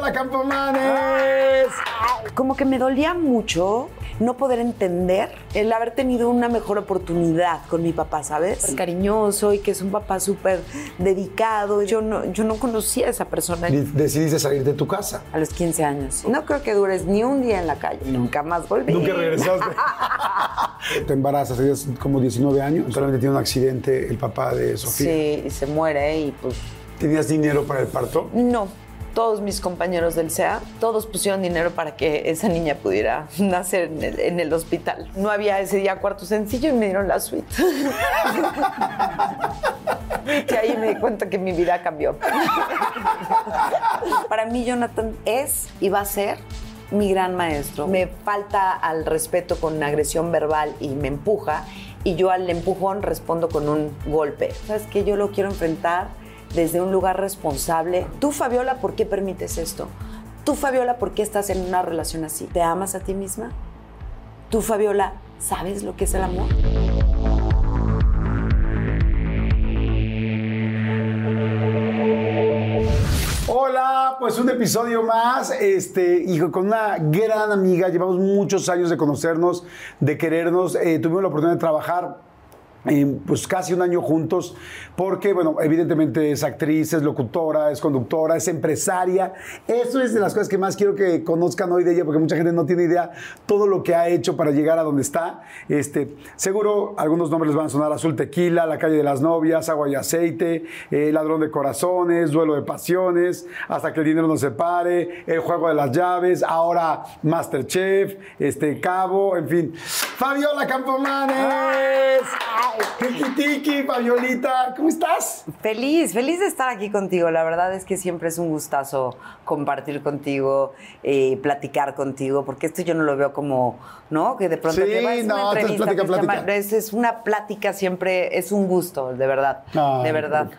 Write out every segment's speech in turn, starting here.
¡Fabiola Campomanes! Como que me dolía mucho no poder entender el haber tenido una mejor oportunidad con mi papá, ¿sabes? Cariñoso y que es un papá súper dedicado. Yo no, yo no conocía a esa persona. Decidiste salir de tu casa. A los 15 años. No creo que dures ni un día en la calle. Nunca más volví. Nunca regresaste. Te embarazas, tenías como 19 años. Solamente tiene un accidente el papá de Sofía. Sí, y se muere y pues ¿Tenías dinero para el parto? no. Todos mis compañeros del SEA, todos pusieron dinero para que esa niña pudiera nacer en el, hospital. No había ese día cuarto sencillo y me dieron la suite. que ahí me di cuenta que mi vida cambió. Para mí, Jonathan es y va a ser mi gran maestro. Me falta al respeto con agresión verbal y me empuja. Y yo al empujón respondo con un golpe. ¿Sabes qué? Yo lo quiero enfrentar desde un lugar responsable. Tú, Fabiola, ¿por qué permites esto? Tú, Fabiola, ¿por qué estás en una relación así? ¿Te amas a ti misma? Tú, Fabiola, ¿sabes lo que es el amor? Hola, pues un episodio más, este, y con una gran amiga, llevamos muchos años de conocernos, de querernos, eh, tuvimos la oportunidad de trabajar eh, pues casi un año juntos, porque, bueno, evidentemente es actriz, es locutora, es conductora, es empresaria. Eso es de las cosas que más quiero que conozcan hoy de ella, porque mucha gente no tiene idea todo lo que ha hecho para llegar a donde está. Este, seguro algunos nombres van a sonar Azul Tequila, La Calle de las Novias, Agua y Aceite, eh, Ladrón de Corazones, Duelo de Pasiones, Hasta que el dinero nos separe, El Juego de las Llaves, ahora Masterchef, este, Cabo, en fin. Fabiola Campomanes. Tiki Tiki, Fabiolita, ¿cómo estás? Feliz, feliz de estar aquí contigo. La verdad es que siempre es un gustazo compartir contigo, eh, platicar contigo, porque esto yo no lo veo como, ¿no? Que de pronto Sí, que va, es una no, esto es entrevista, plática, se llama- plática. Es, es una plática siempre, es un gusto, de verdad, de verdad.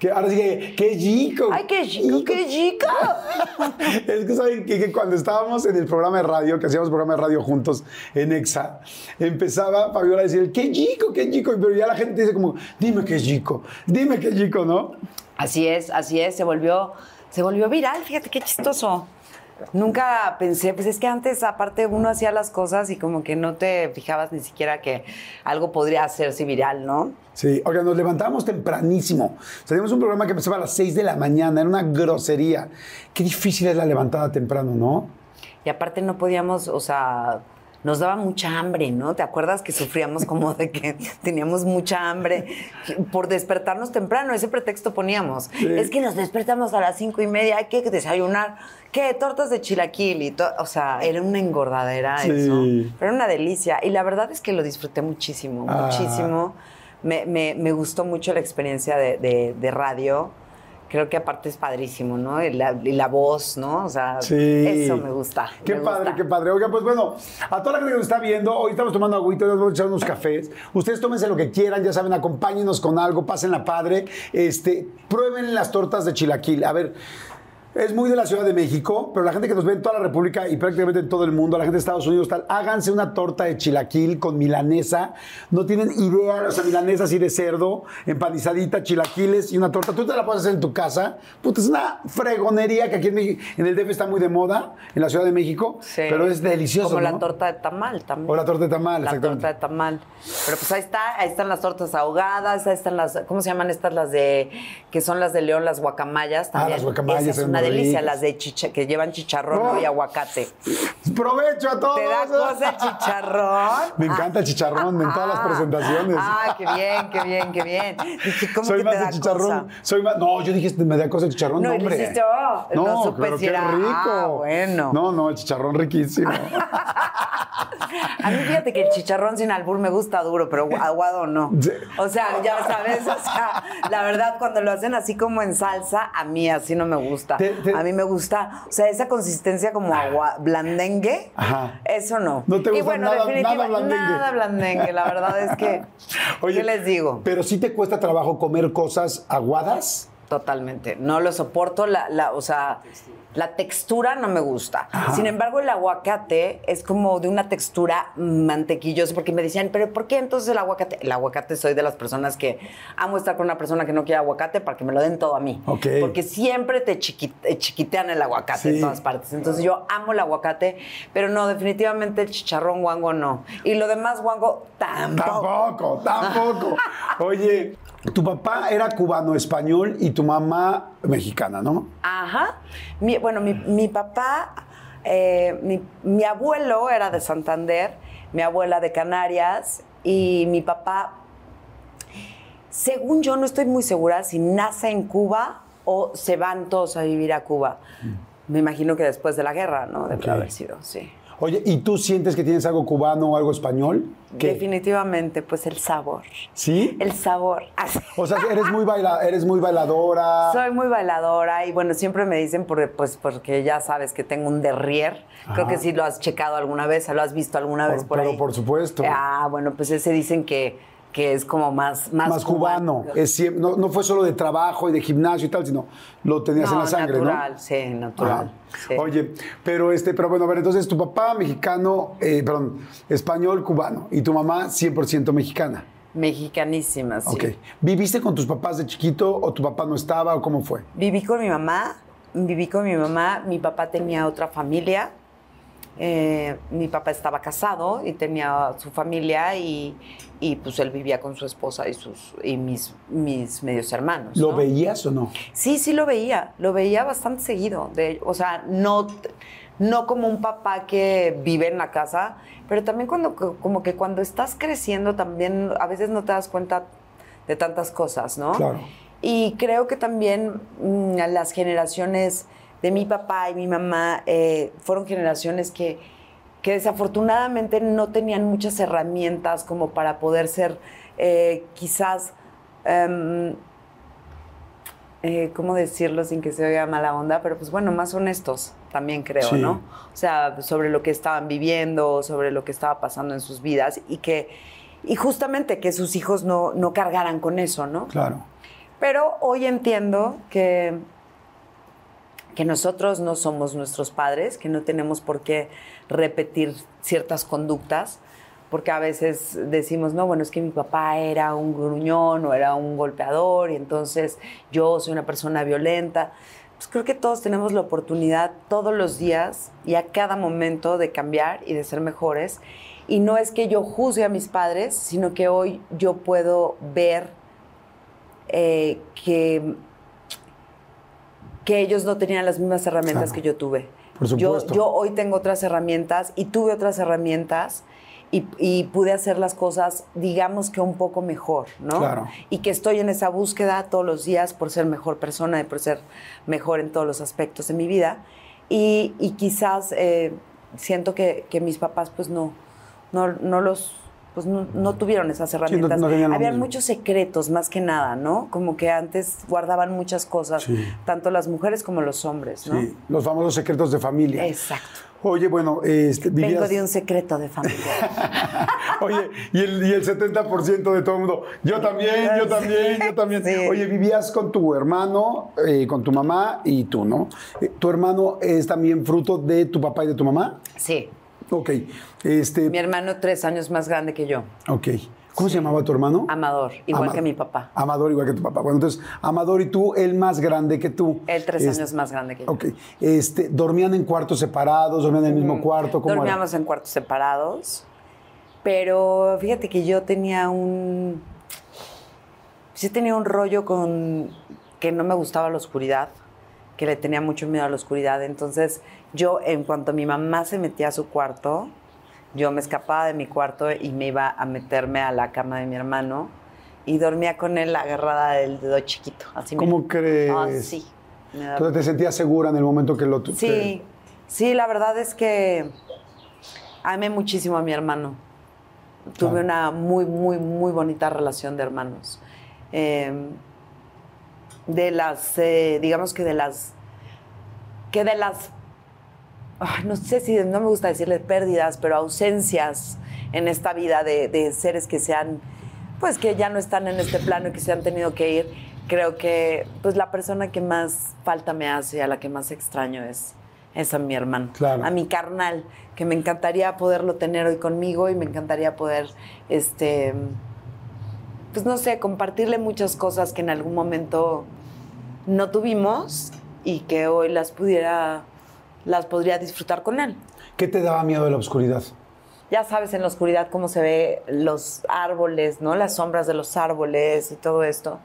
Que ahora sí que, qué chico. Ay, qué chico, qué chico. Es que saben que, que cuando estábamos en el programa de radio, que hacíamos programa de radio juntos en EXA, empezaba Fabiola a decir, qué chico, qué chico, pero ya la gente dice como, dime qué chico, dime qué chico, ¿no? Así es, así es, se volvió, se volvió viral, fíjate qué chistoso. Nunca pensé, pues es que antes aparte uno hacía las cosas y como que no te fijabas ni siquiera que algo podría hacerse viral, ¿no? Sí, oigan, nos levantábamos tempranísimo. Teníamos un programa que empezaba a las 6 de la mañana, era una grosería. Qué difícil es la levantada temprano, ¿no? Y aparte no podíamos, o sea, nos daba mucha hambre, ¿no? ¿Te acuerdas que sufríamos como de que teníamos mucha hambre por despertarnos temprano? Ese pretexto poníamos. Es que nos despertamos a las cinco y media, hay que desayunar. ¿Qué? Tortas de chilaquil y todo. O sea, era una engordadera Sí. eso. Pero era una delicia. Y la verdad es que lo disfruté muchísimo, Ah. muchísimo. Me, me- me gustó mucho la experiencia de, de- de radio. Creo que aparte es padrísimo, ¿no? Y la, y la voz, ¿no? O sea, Sí. eso me gusta. Qué me padre, gusta. qué padre. Oiga, pues bueno, a toda la gente que nos está viendo, hoy estamos tomando agüita, hoy nos vamos a echar unos cafés. Ustedes tómense lo que quieran, ya saben, acompáñenos con algo, pásenla padre. Este, prueben las tortas de chilaquil. A ver. Es muy de la Ciudad de México, pero la gente que nos ve en toda la República y prácticamente en todo el mundo, la gente de Estados Unidos, tal, háganse una torta de chilaquil con milanesa. No tienen idea, o sea, milanesa así de cerdo, empanizadita, chilaquiles y una torta. Tú te la puedes hacer en tu casa. Puta, es una fregonería que aquí en, México- en el DF está muy de moda, en la Ciudad de México, Sí. pero es delicioso. Como la torta de tamal también. O la torta de tamal, La exactamente. torta de tamal. Pero pues ahí está, ahí están las tortas ahogadas, ahí están las, ¿cómo se llaman estas? Las de, que son las de León, las guacamayas también. Ah, las guacamayas una delicia, las de chicha, que llevan chicharrón ¿no? y aguacate. ¡Provecho a todos! ¿Te da cosa el chicharrón? Me encanta el chicharrón en todas las Ah, presentaciones. Ah, qué bien, qué bien, qué bien. Dije, ¿cómo Soy que más te de da chicharrón. cosa? Soy más, no, yo dije, me da cosa el chicharrón, No, hombre. hiciste, oh, no no, supe pero si qué era- rico. ah, bueno. No, no, el chicharrón riquísimo. A mí fíjate que el chicharrón sin albur me gusta duro, pero aguado no. O sea, ya sabes, o sea, la verdad cuando lo hacen así como en salsa, a mí así no me gusta. Te- te- A mí me gusta, o sea, esa consistencia como agua blandengue, Ajá. eso no. ¿No te y gusta bueno, nada- definitiva- nada blandengue? Nada blandengue, la verdad es que, ¿qué les digo? Pero sí te cuesta trabajo comer cosas aguadas. Totalmente. No lo soporto, la, la, o sea, la textura no me gusta. Sin embargo, el aguacate es como de una textura mantequillosa, porque me decían, pero ¿por qué entonces el aguacate? El aguacate soy de las personas que amo estar con una persona que no quiere aguacate para que me lo den todo a mí. Ok. Porque siempre te chiqui- eh, chiquitean el aguacate Sí. en todas partes. Entonces yo amo el aguacate, pero no, definitivamente el chicharrón guango no. Y lo demás guango tampoco. Tampoco, tampoco. Oye, tu papá era cubano español y tu mamá mexicana, ¿no? Ajá. Mi- bueno, mi, mi papá, eh, mi, mi abuelo era de Santander, mi abuela de Canarias y mi papá, según yo, no estoy muy segura si nace en Cuba o se van todos a vivir a Cuba. Me imagino que después de la guerra, ¿no? Debe haber sido, sí. Oye, ¿y tú sientes que tienes algo cubano o algo español? ¿Qué? Definitivamente, pues el sabor. ¿Sí? El sabor. O sea, eres muy, baila, eres muy bailadora. Soy muy bailadora y bueno, siempre me dicen por- pues porque ya sabes que tengo un derrier. Creo que sí lo has checado alguna vez, lo has visto alguna Por- vez por pero ahí. por supuesto. Ah, bueno, pues ese dicen que, que es como más más, más cubano. Es no, no fue solo de trabajo y de gimnasio y tal, sino lo tenías No, en la sangre, natural, ¿no? sí, natural. Sí. Oye, pero este, pero bueno, a ver, entonces tu papá mexicano, eh, perdón, español, cubano, y tu mamá 100% mexicana. Mexicanísima, sí. Ok. ¿Viviste con tus papás de chiquito o tu papá no estaba o cómo fue? Viví con mi mamá, viví con mi mamá, mi papá tenía otra familia, eh, mi papá estaba casado y tenía su familia y, y, pues él vivía con su esposa y, sus, y mis, mis medios hermanos. ¿Lo veías o no? Sí, sí lo veía, lo veía bastante seguido. De, o sea, no, no como un papá que vive en la casa, pero también cuando, como que cuando estás creciendo también a veces no te das cuenta de tantas cosas, ¿no? Claro. Y creo que también mm, las generaciones de mi papá y mi mamá eh, fueron generaciones que, que desafortunadamente no tenían muchas herramientas como para poder ser eh, quizás em, eh, ¿cómo decirlo sin que se oiga mala onda? Pero pues bueno, más honestos también creo, Sí. ¿no? O sea, sobre lo que estaban viviendo, sobre lo que estaba pasando en sus vidas y que, y justamente que sus hijos no, no cargaran con eso, ¿no? Claro. Pero hoy entiendo que, que nosotros no somos nuestros padres, que no tenemos por qué repetir ciertas conductas, porque a veces decimos, no, bueno, es que mi papá era un gruñón o era un golpeador y entonces yo soy una persona violenta. Pues creo que todos tenemos la oportunidad todos los días y a cada momento de cambiar y de ser mejores. Y no es que yo juzgue a mis padres, sino que hoy yo puedo ver eh, que, que ellos no tenían las mismas herramientas Claro. que yo tuve. Por Yo, supuesto. yo hoy tengo otras herramientas y tuve otras herramientas y, y pude hacer las cosas, digamos que un poco mejor, ¿no? Claro. Y que estoy en esa búsqueda todos los días por ser mejor persona y por ser mejor en todos los aspectos de mi vida. Y, y quizás eh, siento que, que mis papás pues no, no, no los... Pues no, no tuvieron esas herramientas. no lo Habían muchos secretos más que nada, ¿no? Como que antes guardaban muchas cosas, Sí. tanto las mujeres como los hombres, ¿no? Sí, los famosos secretos de familia. Exacto. Oye, bueno, este, Vengo vivías- de un secreto de familia. Oye, y el, y el 70% de todo el mundo, yo también, yo también, yo también. Sí. Oye, vivías con tu hermano, eh, con tu mamá y tú, ¿no? Eh, ¿Tu hermano es también fruto de tu papá y de tu mamá? Sí. Ok. Este, Mi hermano tres años más grande que yo. ok. ¿Cómo se llamaba tu hermano? Amador, igual que mi papá. Amador, igual que tu papá. Bueno, entonces, Amador y tú, él más grande que tú. Él tres Este, años más grande que yo. Ok. Este, ¿Dormían en cuartos separados? ¿Dormían en el mismo cuarto? ¿Cómo era? Dormíamos en cuartos separados. Pero fíjate que yo tenía un. Sí tenía un rollo con que no me gustaba la oscuridad, que le tenía mucho miedo a la oscuridad. Entonces, yo, en cuanto mi mamá se metía a su cuarto, yo me escapaba de mi cuarto y me iba a meterme a la cama de mi hermano y dormía con él agarrada del dedo chiquito. Así ¿Cómo mira. crees? Ah, sí. Me Entonces te sentías segura en el momento que lo... Sí, sí, la verdad es que amé muchísimo a mi hermano. Tuve una muy, muy, muy bonita relación de hermanos. Eh, de las, eh, digamos que de las, que de las, ay, no sé si, no me gusta decirle pérdidas, pero ausencias en esta vida de, de seres que sean, pues que ya no están en este plano y que se han tenido que ir. Creo que, pues la persona que más falta me hace, y a la que más extraño es, es a mi hermano, Claro. a mi carnal, que me encantaría poderlo tener hoy conmigo y me encantaría poder, este, pues no sé, compartirle muchas cosas que en algún momento no tuvimos y que hoy las pudiera, las podría disfrutar con él. ¿Qué te daba miedo de la oscuridad? Ya sabes en la oscuridad cómo se ve los árboles, ¿no? Las sombras de los árboles y todo esto.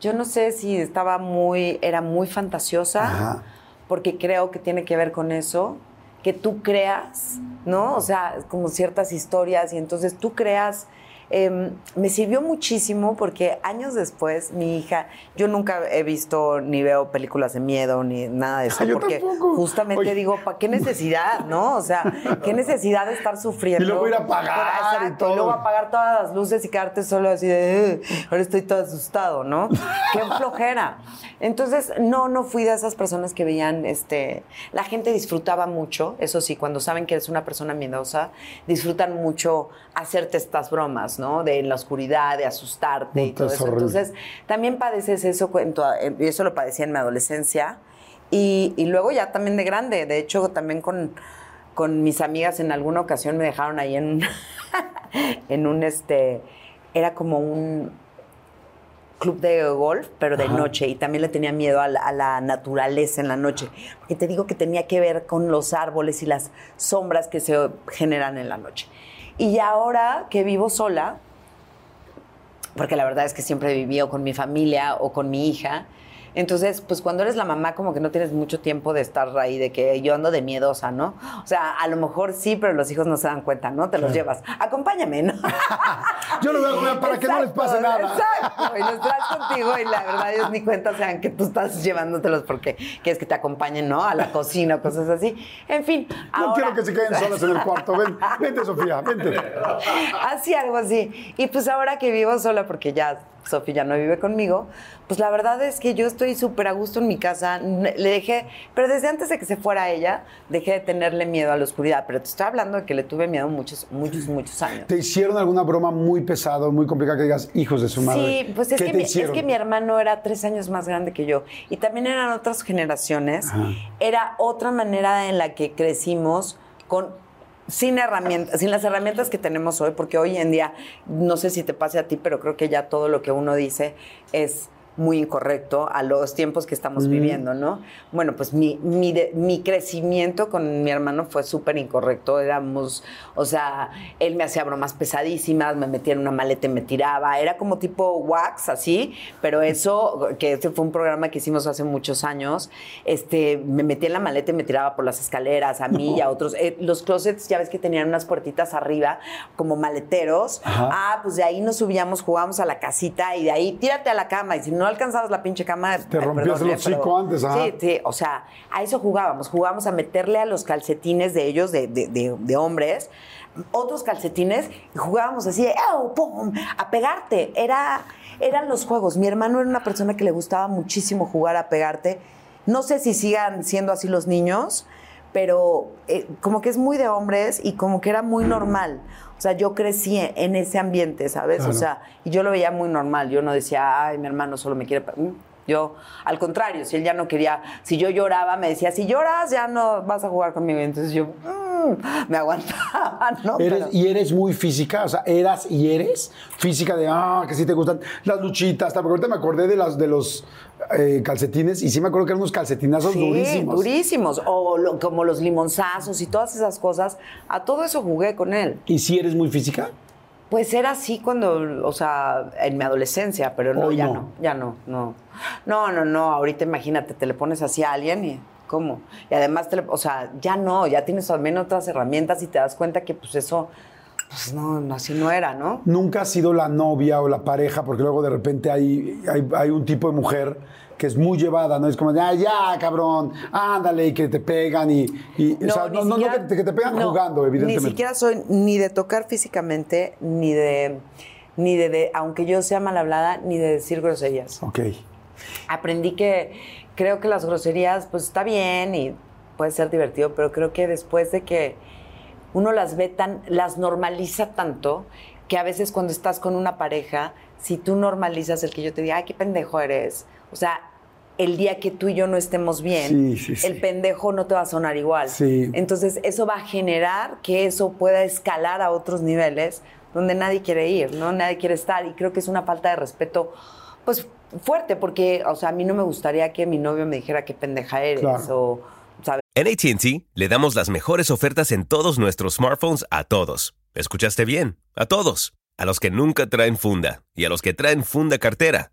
Yo no sé si estaba muy, era muy fantasiosa, Ajá. porque creo que tiene que ver con eso, que tú creas, ¿no? O sea, como ciertas historias y entonces tú creas. Eh, me sirvió muchísimo porque años después mi hija, yo nunca he visto ni veo películas de miedo ni nada de eso, Ah, yo porque tampoco. justamente Oye. digo, ¿para qué necesidad, no? O sea, ¿qué necesidad de estar sufriendo? Y luego ir a apagar y todo. luego apagar todas las luces y quedarte solo así de, "Ugh, ahora estoy todo asustado, ¿no? Qué flojera. Entonces, no, no fui de esas personas que veían, este, la gente disfrutaba mucho, eso sí, cuando saben que eres una persona miedosa, disfrutan mucho hacerte estas bromas, ¿no? De en la oscuridad, de asustarte y todo es eso. Entonces, también padeces eso, en- y eso lo padecía en mi adolescencia. Y, y luego ya también de grande. De hecho, también con, con mis amigas en alguna ocasión me dejaron ahí en un, en un este, era como un club de golf, pero de noche. Y también le tenía miedo a la, a la naturaleza en la noche. Porque te digo que tenía que ver con los árboles y las sombras que se generan en la noche. Y ahora que vivo sola, porque la verdad es que siempre he vivido con mi familia o con mi hija. Entonces, pues cuando eres la mamá, como que no tienes mucho tiempo de estar ahí, de que yo ando de miedosa, ¿no? O sea, a lo mejor sí, pero los hijos no se dan cuenta, ¿no? Te los llevas. Acompáñame, ¿no? Yo lo voy a comer para que no les pase nada. Exacto, y los traes contigo y la verdad ellos ni cuenta sean que tú estás llevándotelos porque quieres que te acompañen, ¿no? A la cocina o cosas así. En fin. No ahora- quiero que se queden solas en el cuarto. Ven, vente, Sofía, vente. Así, algo así. Y pues ahora que vivo sola, porque ya Sofía ya no vive conmigo, pues la verdad es que yo estoy súper a gusto en mi casa. Le dejé, pero desde antes de que se fuera ella, dejé de tenerle miedo a la oscuridad. Pero te estoy hablando de que le tuve miedo muchos, muchos, muchos años. ¿Te hicieron alguna broma muy pesada, muy complicada que digas, hijos de su madre? Sí, pues es ¿Qué que, mi, es que mi hermano era tres años más grande que yo y también eran otras generaciones. Era otra manera en la que crecimos con sin herramientas, sin las herramientas que tenemos hoy, porque hoy en día, no sé si te pase a ti, pero creo que ya todo lo que uno dice es muy incorrecto a los tiempos que estamos viviendo, ¿no? Bueno, pues mi, mi, de- mi crecimiento con mi hermano fue súper incorrecto. Éramos, o sea, él me hacía bromas pesadísimas, me metía en una maleta y me tiraba. Era como tipo wax, así, pero eso, que este fue un programa que hicimos hace muchos años, este, me metía en la maleta y me tiraba por las escaleras, a mí y a otros. Eh, los closets, ya ves que tenían unas puertitas arriba, como maleteros. Ajá. Ah, pues de ahí nos subíamos, jugábamos a la casita y de ahí tírate a la cama. Y si no alcanzabas la pinche cama. Te rompías eh, hocico pero- antes, ajá. Sí, sí, o sea, a eso jugábamos. Jugábamos a meterle a los calcetines de ellos, de, de- de- de hombres, otros calcetines y jugábamos así, ¡au! ¡pum! a pegarte. Era, eran los juegos. Mi hermano era una persona que le gustaba muchísimo jugar a pegarte. No sé si sigan siendo así los niños, pero eh, como que es muy de hombres y como que era muy normal. O sea, yo crecí en ese ambiente, ¿sabes? Claro. O sea, y yo lo veía muy normal. Yo no decía, ay, mi hermano solo me quiere. Pe-". Mm. Yo, al contrario, si él ya no quería, si yo lloraba, me decía, si lloras, ya no vas a jugar conmigo. Entonces yo mm, me aguantaba, ¿no? Eres, Pero- y eres muy física, o sea, eras y eres física de, ah, que sí te gustan las luchitas, tal, porque ahorita me acordé de, las, de los eh, calcetines y sí me acuerdo que eran unos calcetinazos Sí, durísimos. durísimos. O lo- como los limonzazos y todas esas cosas. A todo eso jugué con él. ¿Y si eres muy física? Pues era así cuando, o sea, en mi adolescencia, pero no, Hoy ya no. no. ya no, no. No, no, no, ahorita imagínate, te le pones así a alguien y ¿cómo? Y además, te le- o sea, ya no, ya tienes también otras herramientas y te das cuenta que pues eso, pues no, no, así no era, ¿no? Nunca has sido la novia o la pareja, porque luego de repente hay, hay, hay un tipo de mujer que es muy llevada, ¿no? Es como, ya, ya, cabrón, ándale, y que te pegan y... y o sea, no, no, no siquiera- que, te, que te pegan no, jugando, evidentemente. Ni siquiera soy ni de tocar físicamente, ni de, ni de, de- aunque yo sea mal hablada, ni de decir groserías. Ok. aprendí que creo que las groserías, pues está bien y puede ser divertido, pero creo que después de que uno las ve tan, las normaliza tanto, que a veces cuando estás con una pareja, si tú normalizas el que yo te diga, ay, qué pendejo eres, o sea, el día que tú y yo no estemos bien, Sí, sí, sí. el pendejo no te va a sonar igual. Sí. Entonces, eso va a generar que eso pueda escalar a otros niveles donde nadie quiere ir, ¿no? Nadie quiere estar. Y creo que es una falta de respeto, pues, fuerte, porque, o sea, a mí no me gustaría que mi novio me dijera qué pendeja eres Claro. o, ¿sabes? En ATT le damos las mejores ofertas en todos nuestros smartphones a todos. ¿Escuchaste bien? A todos. A los que nunca traen funda y a los que traen funda cartera.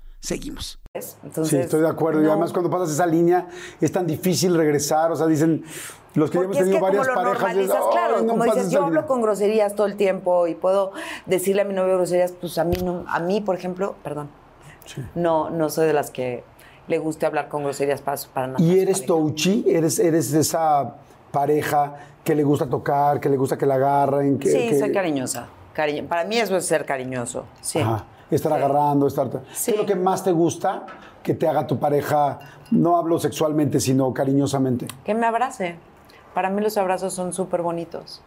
Seguimos. Entonces, sí, estoy de acuerdo. Y además cuando pasas esa línea es tan difícil regresar. O sea, dicen los que ya hemos Porque es tenido que como varias lo parejas. es, normalizas, "Ay, claro, no como dices, esa yo línea". hablo con groserías todo el tiempo y puedo decirle a mi novio groserías, pues a mí no, a mí, por ejemplo, perdón, no, no soy de las que le guste hablar con groserías para, para nada. ¿Y eres touchy? ¿Eres, ¿Eres esa pareja que le gusta tocar, que le gusta que la agarren? Que, Sí, que- soy cariñosa. Cariño. Para mí eso es ser cariñoso. Sí. Ajá, Estar agarrando, estar... Sí. ¿Qué es lo que más te gusta que te haga tu pareja? No hablo sexualmente, sino cariñosamente. Que me abrace. Para mí los abrazos son súper bonitos.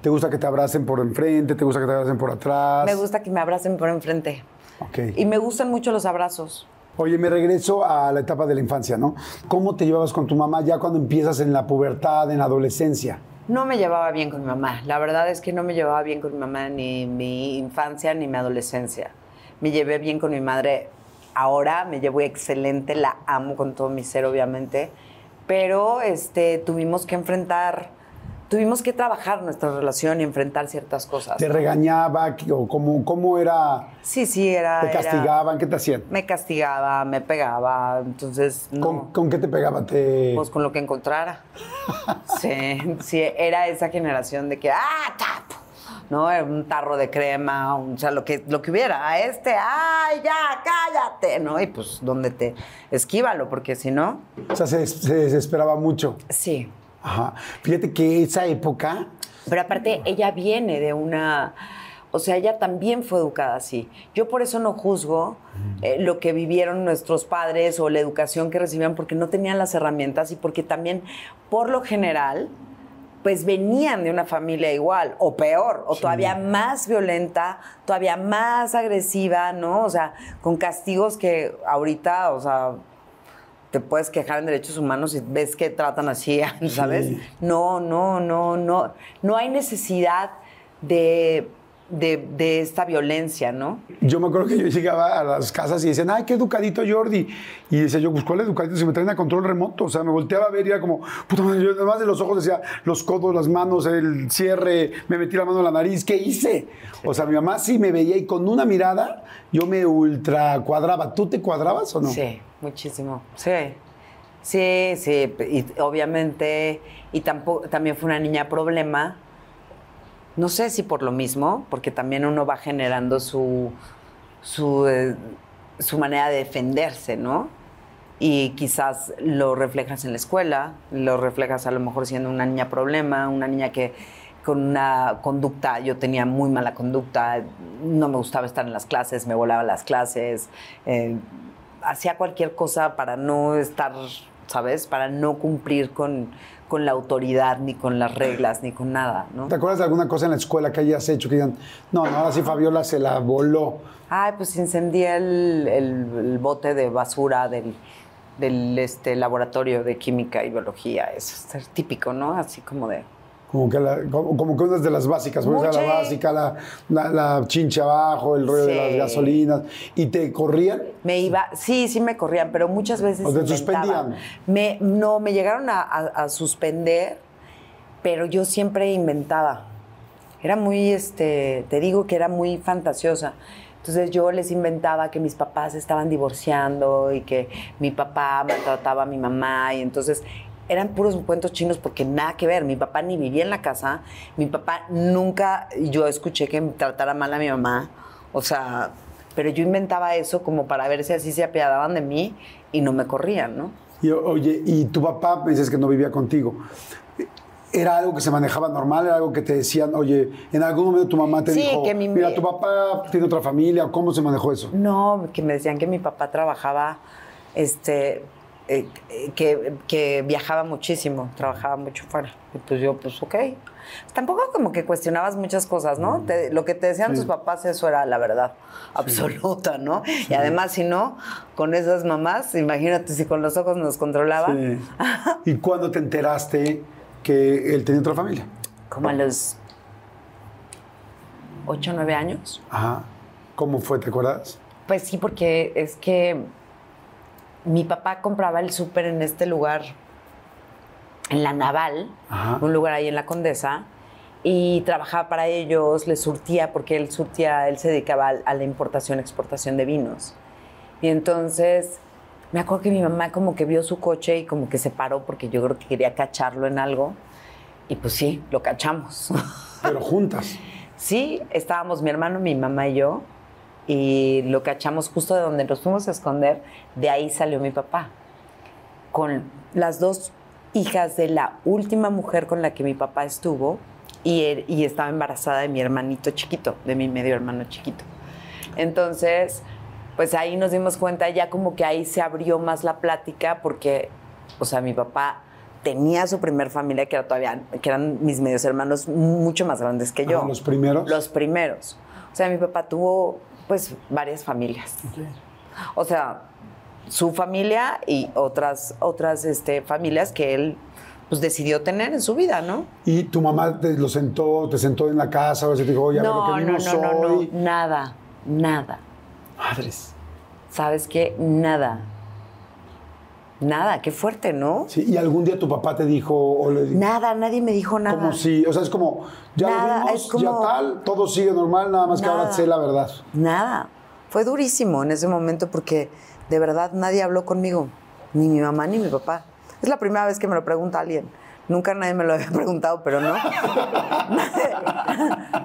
¿Te gusta que te abracen por enfrente? ¿Te gusta que te abracen por atrás? Me gusta que me abracen por enfrente. Ok. Y me gustan mucho los abrazos. Oye, me regreso a la etapa de la infancia, ¿no? ¿Cómo te llevabas con tu mamá ya cuando empiezas en la pubertad, en la adolescencia? No me llevaba bien con mi mamá. La verdad es que no me llevaba bien con mi mamá ni mi infancia ni mi adolescencia. Me llevé bien con mi madre ahora, me llevo excelente, la amo con todo mi ser, obviamente. Pero este, tuvimos que enfrentar, tuvimos que trabajar nuestra relación y enfrentar ciertas cosas. ¿Te regañaba? ¿Qué- ¿O cómo, cómo era? Sí, sí, era. ¿Te era- castigaban? ¿Qué te hacían? me castigaba, me pegaba, entonces no. ¿Con, con qué te pegaba? ¿Te... Pues con lo que encontrara. sí, sí, era esa generación de que, ¡ah, tap! ¿No? Un tarro de crema, un- o sea, lo que, lo que hubiera. A este, ¡ay, ya, cállate! ¿No? Y pues, donde te esquívalo, porque si no. O sea, se, se desesperaba mucho. Sí. Ajá. Fíjate que esa época... Pero aparte, ella viene de una. O sea, ella también fue educada así. Yo por eso no juzgo eh, lo que vivieron nuestros padres o la educación que recibían, porque no tenían las herramientas y porque también, por lo general, pues venían de una familia igual, o peor, o todavía más violenta, todavía más agresiva, ¿no? O sea, con castigos que ahorita, o sea, te puedes quejar en derechos humanos y ves que tratan así, ¿sabes? No, no, no, no. No hay necesidad de de, de esta violencia, ¿no? Yo me acuerdo que yo llegaba a las casas y decían, ay, qué educadito Jordi. Y decía yo, pues, ¿cuál educadito? Si me traen a control remoto. O sea, me volteaba a ver y era como, puta madre, yo además de los ojos decía, los codos, las manos, el cierre, me metí la mano en la nariz, ¿qué hice? O sea, mi mamá sí me veía y con una mirada yo me ultra cuadraba. ¿Tú te cuadrabas o no? Sí, muchísimo. Sí. Sí, sí. Y obviamente, y tampoco, también fue una niña problema. No sé si por lo mismo, porque también uno va generando su, su, eh, su manera de defenderse, ¿no? Y quizás lo reflejas en la escuela, lo reflejas a lo mejor siendo una niña problema, una niña que con una conducta, yo tenía muy mala conducta, no me gustaba estar en las clases, me volaba las clases, eh, hacía cualquier cosa para no estar, ¿sabes? Para no cumplir con, con la autoridad, ni con las reglas, ni con nada, ¿no? ¿Te acuerdas de alguna cosa en la escuela que hayas hecho que digan, no, no, ahora sí Fabiola se la voló? Ay, pues incendié el, el- el bote de basura del, del este, laboratorio de química y biología. Eso es típico, ¿no? Así como de... Como que, la- como, como que unas de las básicas, Mucho. la básica, la, la, la chincha abajo, el rollo de las gasolinas, y te corrían. Me iba, sí, sí me corrían, pero muchas veces ¿O te suspendían? Me, no, me llegaron a, a- a suspender, pero yo siempre inventaba. Era muy, este, te digo que era muy fantasiosa. Entonces yo les inventaba que mis papás estaban divorciando y que mi papá maltrataba a mi mamá y entonces eran puros cuentos chinos porque nada que ver. Mi papá ni vivía en la casa, mi papá nunca, yo escuché que tratara mal a mi mamá, o sea, pero yo inventaba eso como para ver si así se apiadaban de mí y no me corrían, ¿no? Y, oye, y tu papá, me dices que no vivía contigo. ¿Era algo que se manejaba normal? ¿Era algo que te decían, oye, en algún momento tu mamá te Sí, dijo, que mi- mira, tu papá tiene otra familia? ¿Cómo se manejó eso? No, que me decían que mi papá trabajaba, este, eh, que, que viajaba muchísimo, trabajaba mucho fuera. Y pues yo, pues ok. Tampoco como que cuestionabas muchas cosas, ¿no? Te- lo que te decían tus papás, eso era la verdad absoluta, ¿no? Y además, si no, con esas mamás, imagínate si con los ojos nos controlaba. Sí. ¿Y cuándo te enteraste que él tenía otra familia? Como a los ocho, nueve años. Ajá. ¿Cómo fue, te acuerdas? Pues sí, porque es que mi papá compraba el súper en este lugar, en la Naval, Ajá. un lugar ahí en la Condesa, y trabajaba para ellos, les surtía, porque él surtía, él se dedicaba a, a la importación, exportación de vinos. Y entonces, me acuerdo que mi mamá como que vio su coche y como que se paró porque yo creo que quería cacharlo en algo. Y pues sí, lo cachamos. Pero juntas. Sí, estábamos mi hermano, mi mamá y yo, y lo cachamos justo de donde nos fuimos a esconder, de ahí salió mi papá, con las dos hijas de la última mujer con la que mi papá estuvo, y, él- y estaba embarazada de mi hermanito chiquito, de mi medio hermano chiquito. Entonces, pues ahí nos dimos cuenta, ya como que ahí se abrió más la plática, porque, o sea, mi papá tenía su primer familia, que era todavía, que eran mis medios hermanos mucho más grandes que yo. Ah, ¿los primeros? Los primeros. O sea, mi papá tuvo, pues, varias familias. O sea, su familia y otras, otras este, familias que él pues, decidió tener en su vida, ¿no? ¿Y tu mamá te lo sentó, te sentó en la casa, o te dijo, oye, a ver lo No, que no, no, no, no, nada, nada. Madres. ¿Sabes qué? Nada. Nada, qué fuerte, ¿no? Sí, ¿Y algún día tu papá te dijo, o le dijo, Nada, nadie me dijo nada. como si, o sea, es como, ya Nada, lo vimos, como- ya tal, todo sigue normal, nada más que ahora sé la verdad. Nada. Fue durísimo en ese momento porque de verdad nadie habló conmigo. Ni mi mamá ni mi papá. Es la primera vez que me lo pregunta alguien. Nunca nadie me lo había preguntado, pero no. nadie,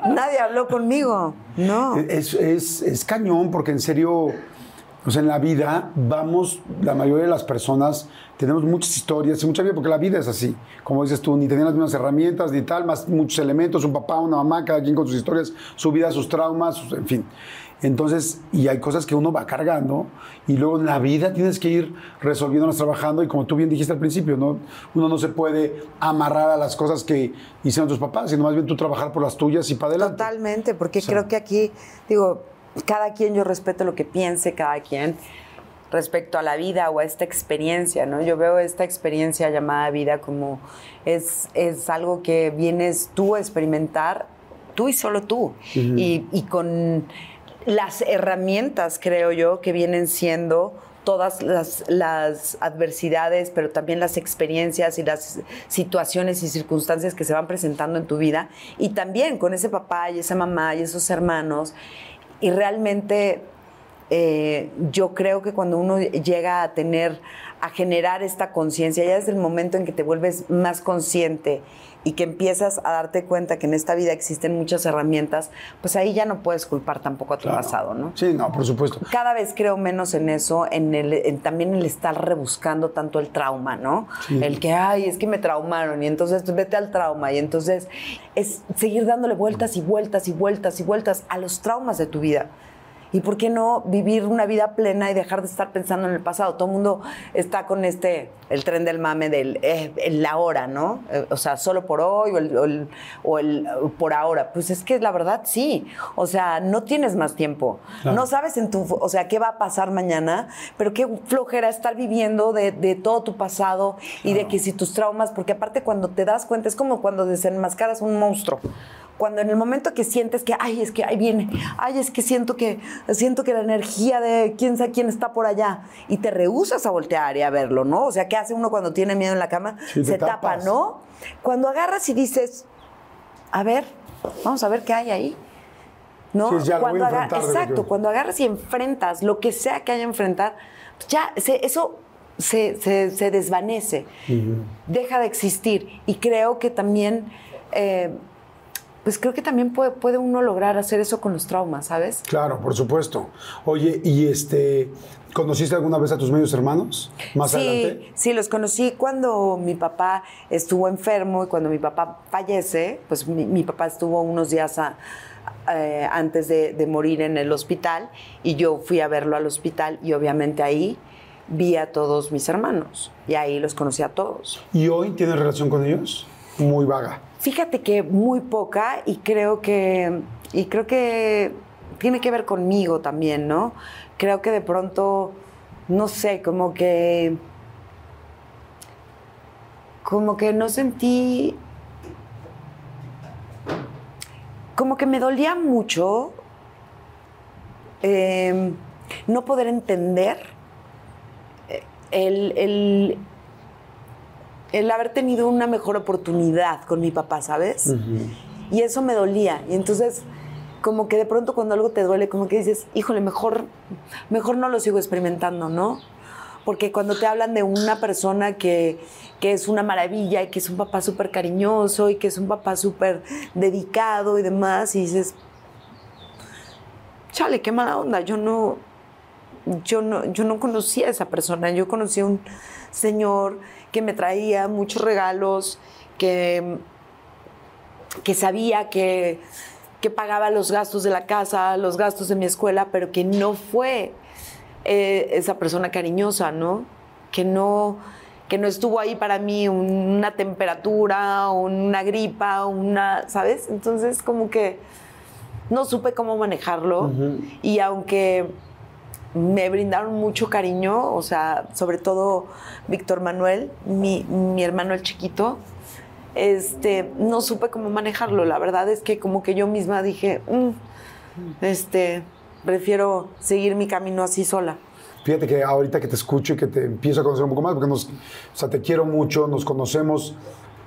nadie habló conmigo. No. Es, es, es cañón porque en serio, o sea, en la vida vamos, la mayoría de las personas tenemos muchas historias y mucha vida, porque la vida es así. Como dices tú, ni tenían las mismas herramientas ni tal, más muchos elementos, un papá, una mamá, cada quien con sus historias, su vida, sus traumas, sus- en fin. Entonces, y hay cosas que uno va cargando y luego en la vida tienes que ir resolviéndolas, trabajando y como tú bien dijiste al principio, ¿no? uno no se puede amarrar a las cosas que hicieron tus papás, sino más bien tú trabajar por las tuyas y para adelante. Totalmente, porque Sí. creo que aquí, digo, cada quien yo respeto lo que piense, cada quien respecto a la vida o a esta experiencia, ¿no? Yo veo esta experiencia llamada vida como es, es algo que vienes tú a experimentar tú y solo tú. y, y con las herramientas, creo yo, que vienen siendo todas las, las, adversidades, pero también las experiencias y las situaciones y circunstancias que se van presentando en tu vida. Y también con ese papá y esa mamá y esos hermanos. Y realmente eh, yo creo que cuando uno llega a tener, a generar esta conciencia, ya desde el momento en que te vuelves más consciente y que empiezas a darte cuenta que en esta vida existen muchas herramientas, pues ahí ya no puedes culpar tampoco a tu pasado, ¿no? Sí, no, por supuesto. Cada vez creo menos en eso, en el, también el estar rebuscando tanto el trauma, ¿no? El que, ay, es que me traumaron y entonces vete al trauma y entonces es seguir dándole vueltas y vueltas y vueltas y vueltas a los traumas de tu vida. ¿Y por qué no vivir una vida plena y dejar de estar pensando en el pasado? Todo el mundo está con este, el tren del mame del eh, la hora, ¿no? Eh, o sea, solo por hoy o el, por ahora. Pues es que la verdad sí. O sea, no tienes más tiempo. No sabes en tu, o sea, qué va a pasar mañana, pero qué flojera estar viviendo de, todo tu pasado y de que si tus traumas, porque aparte cuando te das cuenta, es como cuando desenmascaras un monstruo cuando en el momento que sientes que, ay, es que ahí viene, ay, es que siento que, siento que la energía de quién sabe quién está por allá, y te rehusas a voltear y a verlo, ¿no? O sea, ¿qué hace uno cuando tiene miedo en la cama? Se tapa, ¿no? Cuando agarras y dices, a ver, vamos a ver qué hay ahí. ¿No? cuando exacto, cuando agarras y enfrentas lo que sea que haya que enfrentar, ya eso se, se, desvanece, deja de existir. Y creo que también eh, pues creo que también puede, puede, uno lograr hacer eso con los traumas, ¿sabes? Claro, por supuesto. Oye, y este, ¿conociste alguna vez a tus medios hermanos? Más sí, adelante. Sí, los conocí cuando mi papá estuvo enfermo y cuando mi papá fallece, pues mi, papá estuvo unos días eh, antes de, de morir en el hospital y yo fui a verlo al hospital y obviamente ahí vi a todos mis hermanos y ahí los conocí a todos. ¿Y hoy tienes relación con ellos? Muy vaga. Fíjate que muy poca y creo que, y creo que tiene que ver conmigo también, ¿no? Creo que de pronto, no sé, como que, como que no sentí, como que me dolía mucho em, no poder entender el el haber tenido una mejor oportunidad con mi papá, ¿sabes? Y eso me dolía. Y entonces, como que de pronto cuando algo te duele, como que dices, híjole, mejor, mejor no lo sigo experimentando, ¿no? Porque cuando te hablan de una persona que, que es una maravilla y que es un papá súper cariñoso y que es un papá súper dedicado y demás, y dices, chale, qué mala onda, yo no, yo no, yo no conocía a esa persona, yo conocí a un señor que me traía muchos regalos, que, que sabía que, que pagaba los gastos de la casa, los gastos de mi escuela, pero que no fue eh, esa persona cariñosa, ¿no? Que no que no estuvo ahí para mí una temperatura, una gripa, una, ¿sabes? Entonces como que no supe cómo manejarlo y aunque me brindaron mucho cariño, o sea, sobre todo Víctor Manuel, mi, hermano el chiquito, este, no supe cómo manejarlo. La verdad es que como que yo misma dije, mm, este, prefiero seguir mi camino así sola. Fíjate que ahorita que te escucho y que te empiezo a conocer un poco más, porque nos, o sea, te quiero mucho, nos conocemos,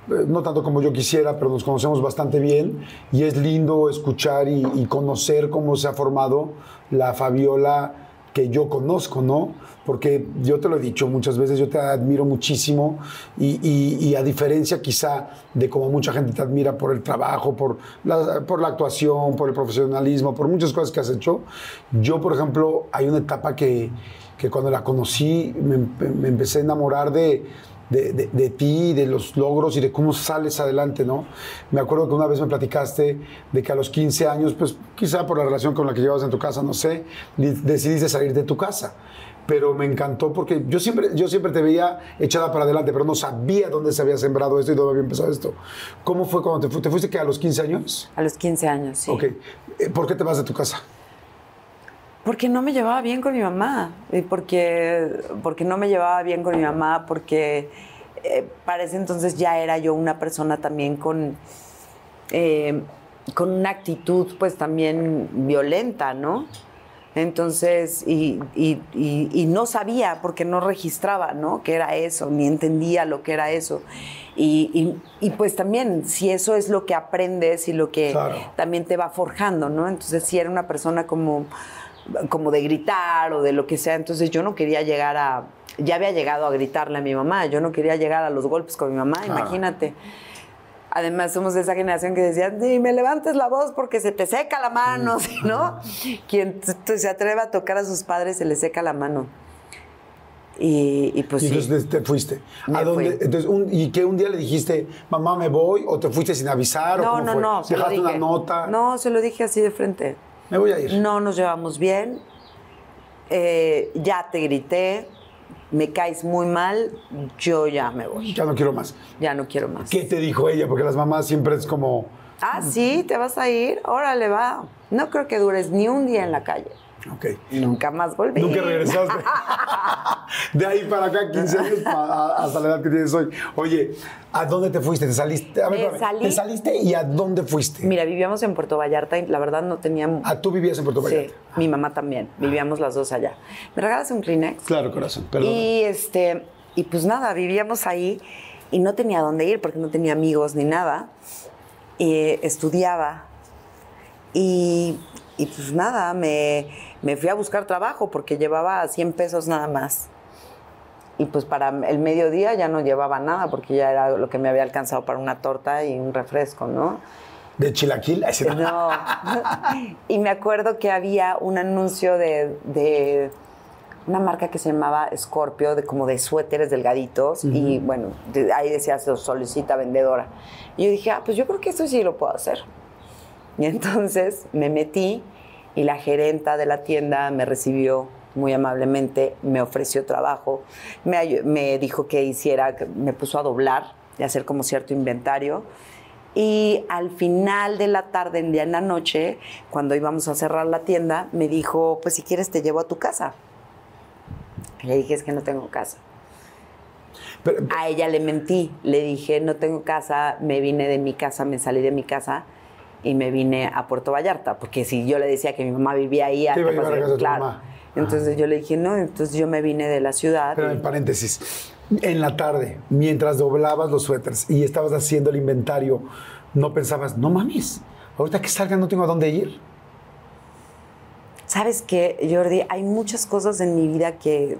eh, no tanto como yo quisiera, pero nos conocemos bastante bien y es lindo escuchar y, y conocer cómo se ha formado la Fabiola que yo conozco, ¿no? Porque yo te lo he dicho muchas veces, yo te admiro muchísimo y, a diferencia quizá de como mucha gente te admira por el trabajo, por la, por la actuación, por el profesionalismo, por muchas cosas que has hecho, yo, por ejemplo, hay una etapa que, que cuando la conocí me empecé a enamorar de de, de, ti, de los logros y de cómo sales adelante, ¿no? Me acuerdo que una vez me platicaste de que a los 15 años, pues quizá por la relación con la que llevas en tu casa, no sé, decidiste salir de tu casa. Pero me encantó porque yo siempre, yo siempre te veía echada para adelante, pero no sabía dónde se había sembrado esto y dónde había empezado esto. ¿Cómo fue cuando te, fuiste? ¿Te fuiste que a los 15 años? A los 15 años, sí. Ok. Eh, ¿Por qué te vas de tu casa? Porque no me llevaba bien con mi mamá, y porque, porque no me llevaba bien con mi mamá, porque eh, para ese entonces ya era yo una persona también con, eh, con una actitud pues también violenta, ¿no? Entonces, y, y- y- y no sabía porque no registraba, ¿no? Que era eso, ni entendía lo que era eso. Y, pues también, si eso es lo que aprendes y lo que Claro. también te va forjando, ¿no? Entonces, si era una persona como, como de gritar o de lo que sea, entonces yo no quería llegar a, ya había llegado a gritarle a mi mamá, yo no quería llegar a los golpes con mi mamá, Claro. imagínate. Además, somos de esa generación que decía, ni me levantes la voz porque se te seca la mano, ¿sí, ¿no? Quien se atreve a tocar a sus padres se le seca la mano. Y, y pues Y sí. entonces te fuiste. Me ¿A dónde? fui. Entonces, un- ¿Y qué un día le dijiste, mamá, me voy? ¿O te fuiste sin avisar? ¿O No, cómo no, fue? no. ¿Dejaste una nota? No, se lo dije así de frente. Me voy a ir. No nos llevamos bien. eh, ya te grité. Me caes muy mal. Yo ya me voy. Ya no quiero más. Ya no quiero más. ¿Qué te dijo ella? Porque las mamás siempre es como... Ah, sí, te vas a ir. Órale, va. No creo que dures ni un día en la calle. Ok. Nunca más volví. Nunca regresaste. De ahí para acá, 15 años hasta la edad que tienes hoy. Oye, ¿a dónde te fuiste? ¿Te saliste? A ver, espérame. salí. ¿Te saliste y a dónde fuiste? Mira, vivíamos en Puerto Vallarta y la verdad no teníamos... Ah, tú vivías en Puerto Vallarta. Sí, mi mamá también. Vivíamos las dos allá. ¿Me regalas un Kleenex? Claro, corazón, perdón. Y este, y pues nada, vivíamos ahí y no tenía dónde ir porque no tenía amigos ni nada. Y estudiaba. Y, y pues nada, me, me fui a buscar trabajo porque llevaba 100 pesos nada más. Y pues para el mediodía ya no llevaba nada porque ya era lo que me había alcanzado para una torta y un refresco, ¿no? ¿De Chilaquil? No. y me acuerdo que había un anuncio de, de una marca que se llamaba Scorpio, de como de suéteres delgaditos. Y bueno, de- ahí decía se solicita vendedora. Y yo dije, ah, pues yo creo que esto sí lo puedo hacer. Y entonces me metí y la gerenta de la tienda me recibió muy amablemente, me ofreció trabajo, me, me dijo que hiciera, me puso a doblar y hacer como cierto inventario. Y al final de la tarde, en día en la noche, cuando íbamos a cerrar la tienda, me dijo, pues si quieres te llevo a tu casa. Y le dije, es que no tengo casa. Pero- A ella le mentí, le dije, no tengo casa, me vine de mi casa, me salí de mi casa y me vine a Puerto Vallarta, porque si yo le decía que mi mamá vivía ahí, iba a a casa tu claro. mamá. Entonces yo le dije, no, entonces yo me vine de la ciudad. Espérame, y- paréntesis. En la tarde, mientras doblabas los suéteres y estabas haciendo el inventario, no pensabas, no mames, ahorita que salga no tengo a dónde ir. ¿Sabes qué, Jordi? Hay muchas cosas en mi vida que,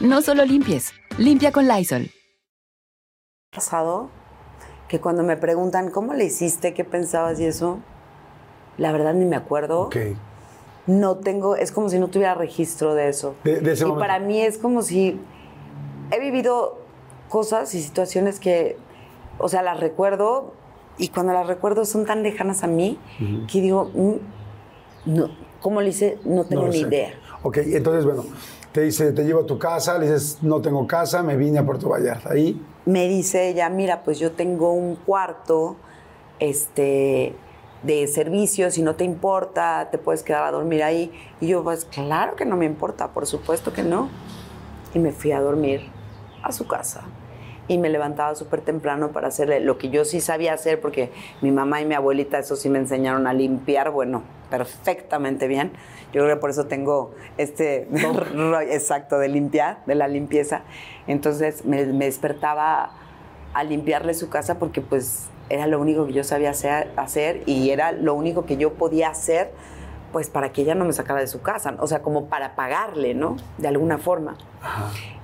No solo limpies, limpia con Lysol. pasado que cuando me preguntan cómo le hiciste, qué pensabas y eso, la verdad ni me acuerdo. Ok. No tengo, es como si no tuviera registro de eso. De- de ese y momento. para mí es como si he vivido cosas y situaciones que, o sea, las recuerdo y cuando las recuerdo son tan lejanas a mí que digo, mm, no, ¿cómo le hice? No tengo No ni sé. idea. Ok, entonces, bueno, te dice, te llevo a tu casa, le dices, no tengo casa, me vine a Puerto Vallarta. Ahí, me dice ella, mira, pues yo tengo un cuarto este, de servicio, si no te importa, te puedes quedar a dormir ahí. Y yo, pues claro que no me importa, por supuesto que no. Y me fui a dormir a su casa. Y me levantaba súper temprano para hacerle lo que yo sí sabía hacer, porque mi mamá y mi abuelita, eso sí me enseñaron a limpiar, bueno, perfectamente bien. Yo creo que por eso tengo este rollo exacto de limpiar, de la limpieza. Entonces me, me despertaba a limpiarle su casa porque pues era lo único que yo sabía hacer, hacer y era lo único que yo podía hacer pues para que ella no me sacara de su casa, o sea, como para pagarle, ¿no? De alguna forma.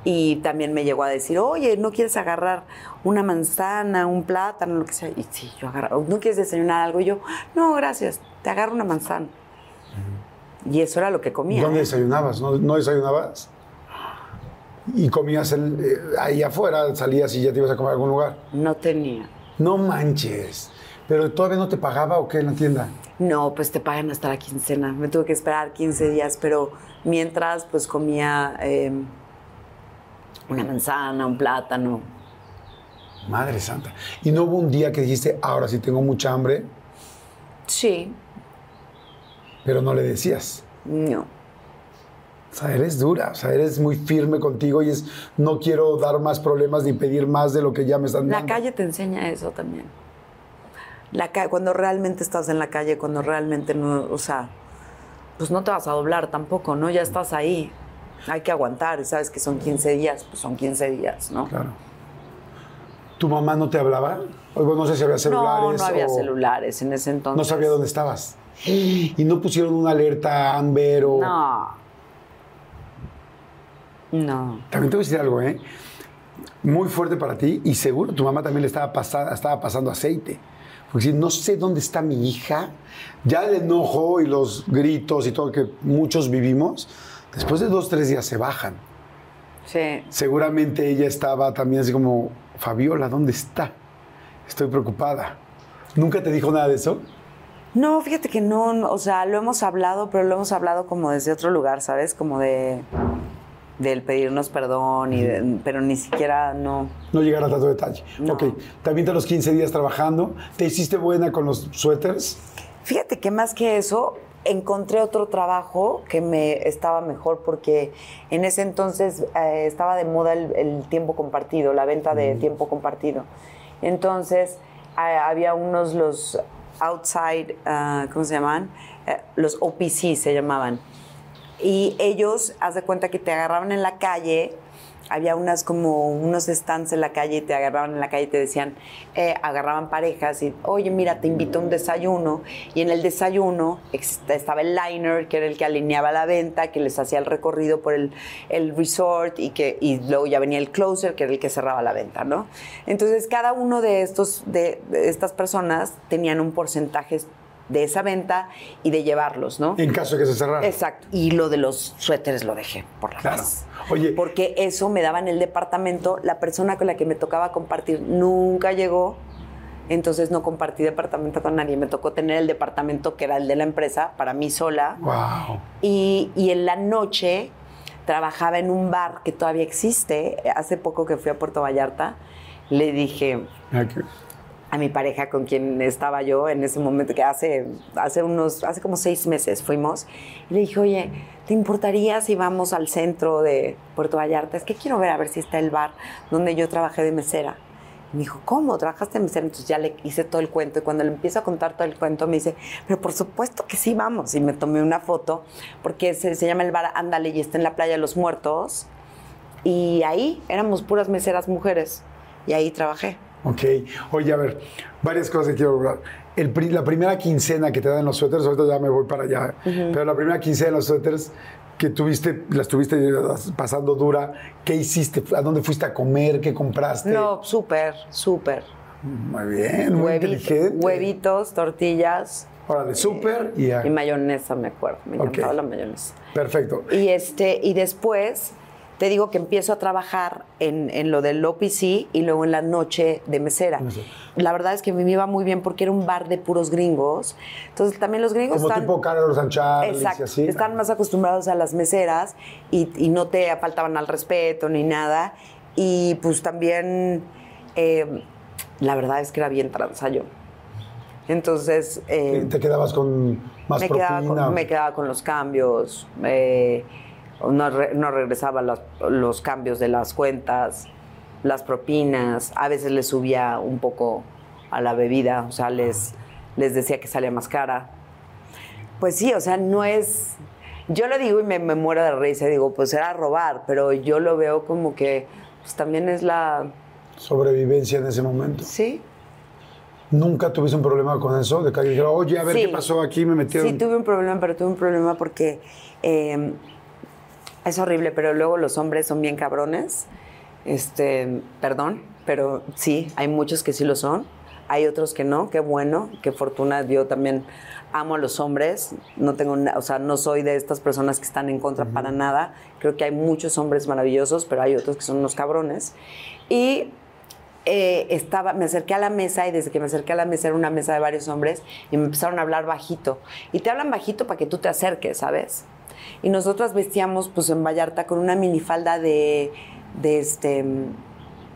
Y también me llegó a decir, oye, ¿no quieres agarrar una manzana, un plátano, lo que sea? Y sí, yo agarro, ¿no quieres desayunar algo? Y yo, no, gracias, te agarro una manzana. Y eso era lo que comía. ¿Dónde ¿eh? desayunabas? ¿No, no desayunabas? Y comías el- eh, ahí afuera, salías y ya te ibas a comer a algún lugar. No tenía. No manches. ¿Pero todavía no te pagaba o qué en la tienda? No, pues te pagan hasta la quincena. Me tuve que esperar 15 días, pero mientras pues comía eh, una manzana, un plátano. Madre santa. ¿Y no hubo un día que dijiste, ahora sí tengo mucha hambre, Sí, pero no le decías? no. O sea, eres dura, o sea, eres muy firme contigo y es, no quiero dar más problemas ni pedir más de lo que ya me están La dando. calle te enseña eso también. La cuando realmente estás en la calle, cuando realmente no, o sea, pues no te vas a doblar tampoco, ¿no? Ya estás ahí. Hay que aguantar y sabes que son 15 días, pues son 15 días, ¿no? Claro. ¿Tu mamá no te hablaba? O, bueno, no sé si había celulares. No, no había o celulares en ese entonces. No sabía dónde estabas. Y no pusieron una alerta Amber o... No. No. También te voy a decir algo, ¿eh? Muy fuerte para ti y seguro tu mamá también le estaba, pasa- estaba pasando aceite. Porque si no sé dónde está mi hija, ya el enojo y los gritos y todo que muchos vivimos, después de dos, tres días se bajan. Sí. Seguramente ella estaba también así como, Fabiola, ¿dónde está? Estoy preocupada. ¿Nunca te dijo nada de eso? No, fíjate que no, no, o sea, lo hemos hablado, pero lo hemos hablado como desde otro lugar, ¿sabes? Como de del pedirnos perdón y de- pero ni siquiera no. No llegar a tanto detalle. No. Ok, también te los 15 días trabajando. ¿Te hiciste buena con los suéteres? Fíjate que más que eso, encontré otro trabajo que me estaba mejor porque en ese entonces eh, estaba de moda el, el tiempo compartido, la venta de tiempo compartido. Entonces había unos, los outside, ah, ¿cómo se llaman? Eh, los OPC se llamaban. Y ellos, haz de cuenta que te agarraban en la calle, había unas como unos stands en la calle y te agarraban en la calle y te decían, eh, agarraban parejas y, oye, mira, te invito a un desayuno. Y en el desayuno estaba el liner, que era el que alineaba la venta, que les hacía el recorrido por el, el resort y, que, y luego ya venía el closer, que era el que cerraba la venta, ¿no? Entonces, cada uno de, estos, de estas personas tenían un porcentaje de esa venta y de llevarlos, ¿no? En caso de que se cerrara. Exacto. Y lo de los suéteres lo dejé por la Claro. paz. Oye. Porque eso me daba en el departamento. La persona con la que me tocaba compartir nunca llegó. Entonces no compartí departamento con nadie. Me tocó tener el departamento que era el de la empresa para mí sola. Wow. Y, y en la noche trabajaba en un bar que todavía existe. Hace poco que fui a Puerto Vallarta, le dije, a mi pareja con quien estaba yo en ese momento, que hace, hace unos, hace como seis meses fuimos, y le dije, oye, ¿te importaría si vamos al centro de Puerto Vallarta? Es que quiero ver a ver si está el bar donde yo trabajé de mesera. Y me dijo, ¿cómo? ¿Trabajaste de mesera? Entonces ya le hice todo el cuento y cuando le empiezo a contar todo el cuento me dice, pero por supuesto que sí vamos. Y me tomé una foto porque se, se llama el bar Ándale y está en la playa de los muertos. Y ahí éramos puras meseras mujeres y ahí trabajé. Ok. Oye, a ver, varias cosas que quiero hablar. El la primera quincena que te dan los suéteres, ahorita ya me voy para allá, pero la primera quincena de los suéteres que tuviste, la estuviste pasando dura, ¿qué hiciste? ¿A dónde fuiste a comer? ¿Qué compraste? No, súper, súper. Muy bien, muy Huevito- inteligente. huevitos, tortillas Órale, súper y y mayonesa, me acuerdo. Me encantaba la mayonesa. Perfecto. Y, este, y después te digo que empiezo a trabajar en, en lo del OPC y luego en la noche de mesera. La verdad es que me iba muy bien porque era un bar de puros gringos. Entonces también los gringos Como están... tipo Carlos Charles y Exacto. así. Están más acostumbrados a las meseras y, y no te faltaban al respeto ni nada. Y pues también, eh, la verdad es que era bien tranza yo. Entonces, eh, ¿Te quedabas con más me, propina? quedaba con, me quedaba con los cambios, eh, no, re- no regresaba las- los cambios de las cuentas, las propinas, a veces les subía un poco a la bebida, o sea, les, les decía que salía más cara. Pues sí, o sea, no es... Yo lo digo y me, me muero de risa, digo, pues era robar, pero yo lo veo como que pues, también es la... Sobrevivencia en ese momento. Sí, ¿Nunca tuviste un problema con eso? De que oye, a ver Sí. qué pasó aquí, me metieron. Sí, tuve un problema, pero tuve un problema porque eh, es horrible, pero luego los hombres son bien cabrones. Este, perdón, pero sí, hay muchos que sí lo son. Hay otros que no, qué bueno, qué fortuna. Yo también amo a los hombres. No tengo, o sea, no soy de estas personas que están en contra para nada. Creo que hay muchos hombres maravillosos, pero hay otros que son unos cabrones. Y eh, estaba, me acerqué a la mesa y desde que me acerqué a la mesa era una mesa de varios hombres y me empezaron a hablar bajito. Y te hablan bajito para que tú te acerques, ¿sabes? Y nosotras vestíamos pues en Vallarta con una minifalda de, de este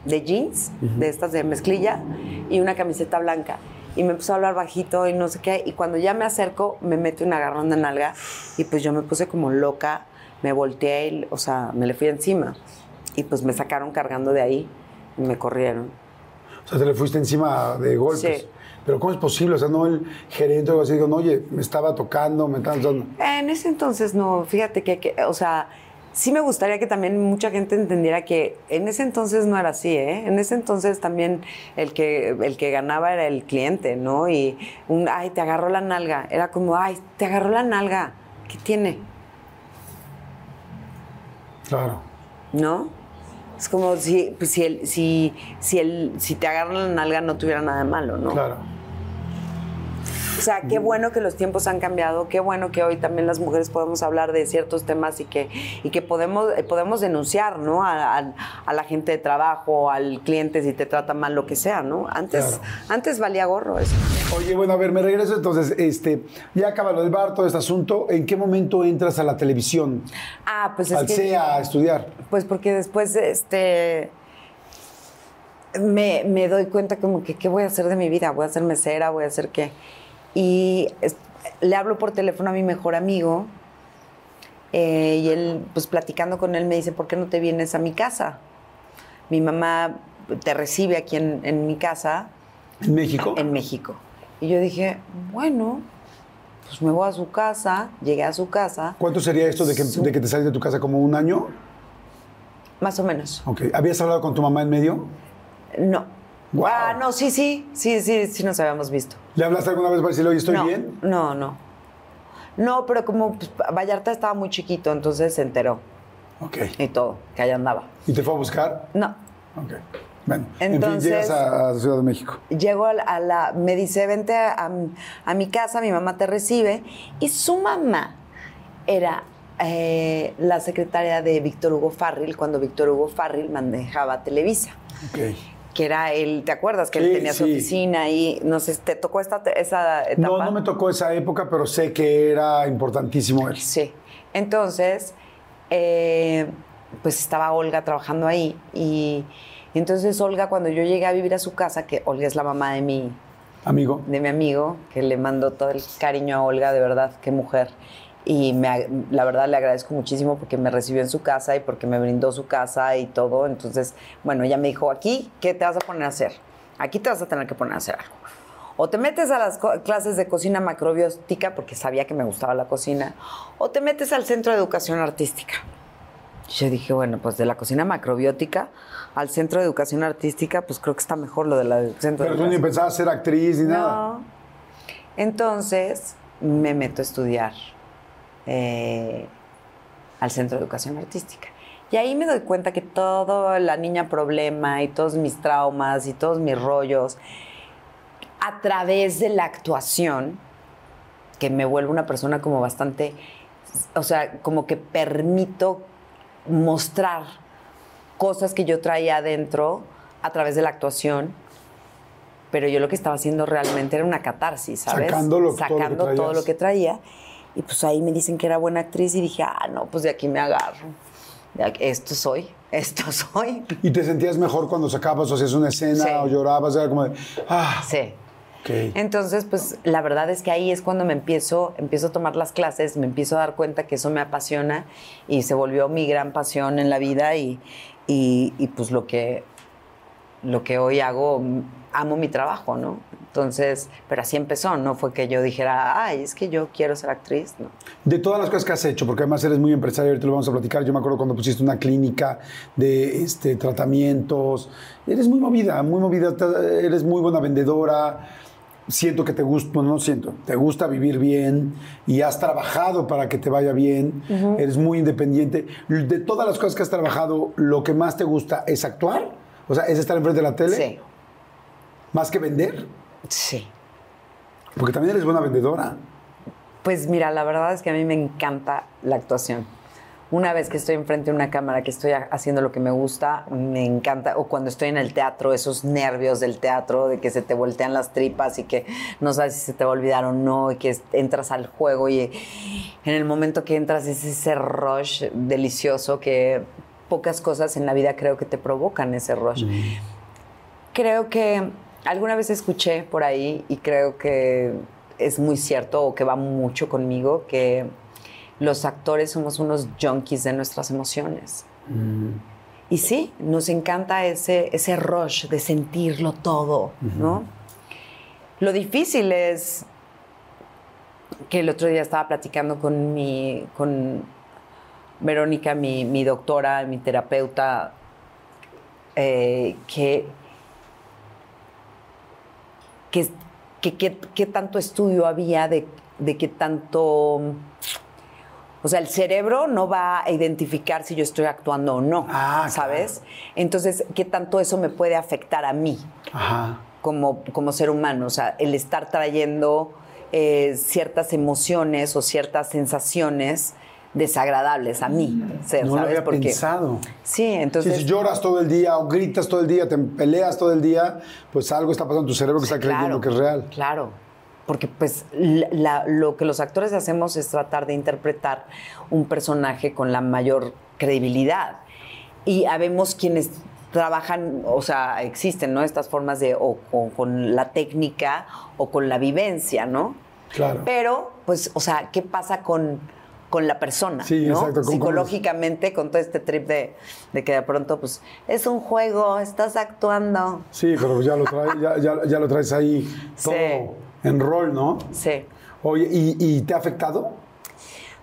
de jeans, de estas de mezclilla y una camiseta blanca. Y me empezó a hablar bajito y no sé qué. Y cuando ya me acerco, me mete un agarrón de nalga y pues yo me puse como loca, me volteé, y, o sea, me le fui encima. Y pues me sacaron cargando de ahí y me corrieron. O sea, te le fuiste encima de golpes. Sí. Pero ¿cómo es posible? O sea, no el gerente o algo así digo, no, oye, me estaba tocando, me estaba dando. En ese entonces no, fíjate que, que, o sea, sí me gustaría que también mucha gente entendiera que en ese entonces no era así, ¿eh? En ese entonces también el que, el que ganaba era el cliente, ¿no? Y un, ay, te agarró la nalga. Era como, ay, te agarró la nalga. ¿Qué tiene? Claro. ¿No? Es como si, pues, si, el, si, si, el, si te agarran la nalga no tuviera nada de malo, ¿no? Claro. O sea, qué bueno que los tiempos han cambiado, qué bueno que hoy también las mujeres podemos hablar de ciertos temas y que, y que podemos, eh, podemos denunciar, ¿no? A, a- a la gente de trabajo, al cliente si te trata mal, lo que sea, ¿no? Antes, Claro. antes valía gorro eso. Oye, bueno, a ver, me regreso entonces. Este, ya acaba lo del bar, todo este asunto. ¿En qué momento entras a la televisión? Ah, pues es Al que... CEA a estudiar. Pues porque después, este... Me, me doy cuenta como que, ¿qué voy a hacer de mi vida? ¿Voy a ser mesera? ¿Voy a hacer qué? Y es- le hablo por teléfono a mi mejor amigo eh, y él, pues platicando con él, me dice, ¿por qué no te vienes a mi casa? Mi mamá te recibe aquí en, en mi casa, ¿En México? en México. Y yo dije, bueno, pues me voy a su casa, llegué a su casa, ¿Cuánto sería esto de que, Su- de que te saliste de tu casa? ¿Como un año? más o menos. Ok. ¿Habías hablado con tu mamá en medio? No. Guau. Ah, no, sí, sí, sí, sí, sí nos habíamos visto. ¿Le hablaste alguna vez para decirle, oye, estoy no, bien? No, no. No, pero como pues, Vallarta estaba muy chiquito, entonces se enteró Ok. y todo, que allá andaba. ¿Y te fue a buscar? No. Ok. Bueno, Entonces- en fin, llegas a, a Ciudad de México. Llego a la, a la- me dice, vente a, mi casa, mi mamá te recibe. Y su mamá era eh, la secretaria de Víctor Hugo Farril, cuando Víctor Hugo Farril manejaba Televisa. Ok. Que era él, ¿te acuerdas? Que Sí, él tenía su oficina y no sé, ¿te tocó esta, esa etapa? No, no me tocó esa época, pero sé que era importantísimo él. Sí. Entonces, eh, pues estaba Olga trabajando ahí y, y entonces Olga, cuando yo llegué a vivir a su casa, que Olga es la mamá de mi, Amigo. de mi amigo, que le mando todo el cariño a Olga, de verdad, qué mujer. Y me la verdad le agradezco muchísimo porque me recibió en su casa y porque me brindó su casa y todo. Entonces, bueno, ella me dijo, aquí, ¿qué te vas a poner a hacer? Aquí te vas a tener que poner a hacer algo. O te metes a las clases de cocina macrobiótica, porque sabía que me gustaba la cocina, o te metes al centro de educación artística. Yo dije, bueno, pues de la cocina macrobiótica al centro de educación artística, pues creo que está mejor lo de la del centro de Pero tú ni pensabas ser actriz ni nada. No. Entonces me meto a estudiar eh, al Centro de Educación Artística. Y ahí me doy cuenta que toda la niña problema y todos mis traumas y todos mis rollos, a través de la actuación, que me vuelve una persona como bastante, o sea, como que permito mostrar cosas que yo traía adentro a través de la actuación pero yo lo que estaba haciendo realmente era una catarsis, ¿sabes? Sacando lo- todo lo Sacando todo lo que traía. Y pues ahí me dicen que era buena actriz y dije, ah, no, pues de aquí me agarro. Aquí- esto soy, esto soy. ¿Y te sentías mejor cuando sacabas o hacías una escena Sí. o llorabas? Era como de, ah, Sí. ok. Entonces, pues la verdad es que ahí es cuando me empiezo, empiezo a tomar las clases, me empiezo a dar cuenta que eso me apasiona y se volvió mi gran pasión en la vida y, y- y, pues lo que, lo que hoy hago, amo mi trabajo, ¿no? Entonces, pero así empezó, no fue que yo dijera, ay, es que yo quiero ser actriz, ¿no? De todas las cosas que has hecho, porque además eres muy empresario, ahorita lo vamos a platicar. Yo me acuerdo cuando pusiste una clínica de este, tratamientos. Eres muy movida, muy movida, eres muy buena vendedora. siento que te gusta, bueno, no siento, te gusta vivir bien y has trabajado para que te vaya bien, eres muy independiente. De todas las cosas que has trabajado, lo que más te gusta es actuar, o sea, es estar enfrente de la tele, Sí, más que vender, sí. porque también eres buena vendedora. Pues mira, la verdad es que a mí me encanta la actuación. Una vez que estoy enfrente de una cámara, que estoy ha- haciendo lo que me gusta, me encanta. O cuando estoy en el teatro, esos nervios del teatro, de que se te voltean las tripas y que no sabes si se te va a olvidar o no, y que entras al juego y en el momento que entras es ese rush delicioso que pocas cosas en la vida creo que te provocan ese rush. Creo que alguna vez escuché por ahí y creo que es muy cierto o que va mucho conmigo que los actores somos unos junkies de nuestras emociones. Y sí, nos encanta ese, ese rush de sentirlo todo, ¿no? Lo difícil es que el otro día estaba platicando con mi, con Verónica, mi, mi doctora, mi terapeuta, eh, que, que, que, que- que tanto estudio había de, de qué tanto... O sea, el cerebro no va a identificar si yo estoy actuando o no, Ah, ¿sabes? Entonces, ¿qué tanto eso me puede afectar a mí? Ajá. como, como ser humano, o sea, el estar trayendo eh, ciertas emociones o ciertas sensaciones desagradables a mí, ser, No lo había pensado. Sí, entonces... si lloras todo el día o gritas todo el día, te peleas todo el día, pues algo está pasando en tu cerebro que está creyendo que es real. Claro, porque pues la- la- lo que los actores hacemos es tratar de interpretar un personaje con la mayor credibilidad. Y habemos quienes trabajan, o sea, existen, ¿no? Estas formas de, o, o con la técnica o con la vivencia, ¿no? Claro. Pero, pues, o sea, ¿qué pasa con, con la persona? Sí, ¿no? exacto, Psicológicamente, con todo este trip de, de que de pronto, pues, es un juego, estás actuando. Sí, pero ya lo, traes, ya, ya- ya lo traes ahí todo Sí. en rol, ¿no? Sí. Oye, ¿y, y te ha afectado?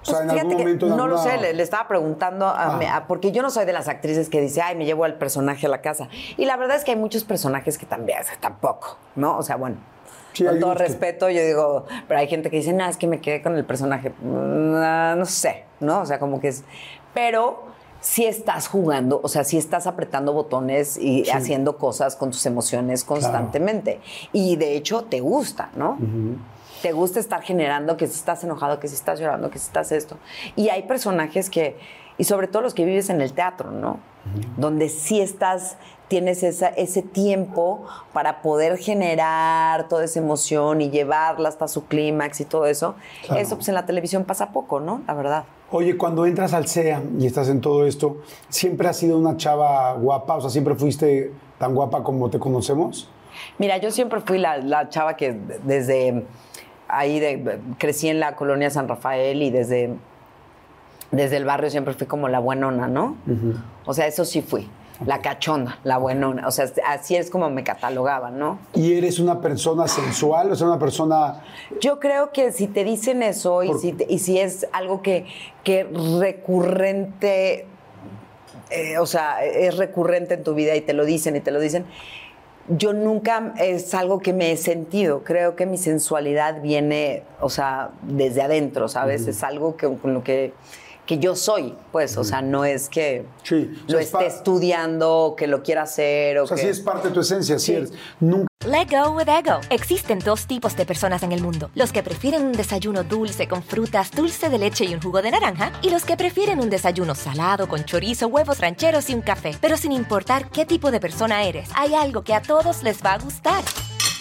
O sea, Pues en fíjate algún momento... en no lo sé, le, le estaba preguntando a Ah. a- porque yo no soy de las actrices que dice, ay, me llevo al personaje a la casa. Y la verdad es que hay muchos personajes que también, sea, tampoco, ¿no? O sea, bueno, Sí, con todo respeto, yo digo, pero hay gente que dice, no, es que me quedé con el personaje. No sé, ¿no? O sea, como que es. Pero si estás jugando, o sea, si estás apretando botones y haciendo cosas con tus emociones constantemente. Y de hecho, te gusta, ¿no? Te gusta estar generando que si estás enojado, que si estás llorando, que si estás esto. Y hay personajes que, y sobre todo los que vives en el teatro, ¿no? Donde sí estás, tienes esa, ese tiempo para poder generar toda esa emoción y llevarla hasta su clímax y todo eso. Claro. Eso pues en la televisión pasa poco, ¿no? La verdad. Oye, cuando entras al CEA y estás en todo esto, ¿siempre has sido una chava guapa? O sea, ¿siempre fuiste tan guapa como te conocemos? Mira, yo siempre fui la, la chava que desde ahí de- crecí en la colonia San Rafael y desde, desde el barrio siempre fui como la buenona, ¿no? O sea, eso sí fui. La cachonda, la buenona. O sea, así es como me catalogaban, ¿no? ¿Y eres una persona sensual? O sea, una persona... Yo creo que si te dicen eso y, si, te- y si es algo que, que recurrente, eh, o sea, es recurrente en tu vida y te lo dicen y te lo dicen, yo nunca es algo que me he sentido. Creo que mi sensualidad viene, o sea, desde adentro, ¿sabes? Es algo que, con lo que, que yo soy, pues, o sea, no es que Sí, o sea, lo es esté estudiando o que lo quiera hacer o, O sea, que... sí es parte de tu esencia, sí Sí. eres. Nunca Let go with ego. Existen dos tipos de personas en el mundo: los que prefieren un desayuno dulce con frutas, dulce de leche y un jugo de naranja, y los que prefieren un desayuno salado con chorizo, huevos rancheros y un café. Pero sin importar qué tipo de persona eres, hay algo que a todos les va a gustar.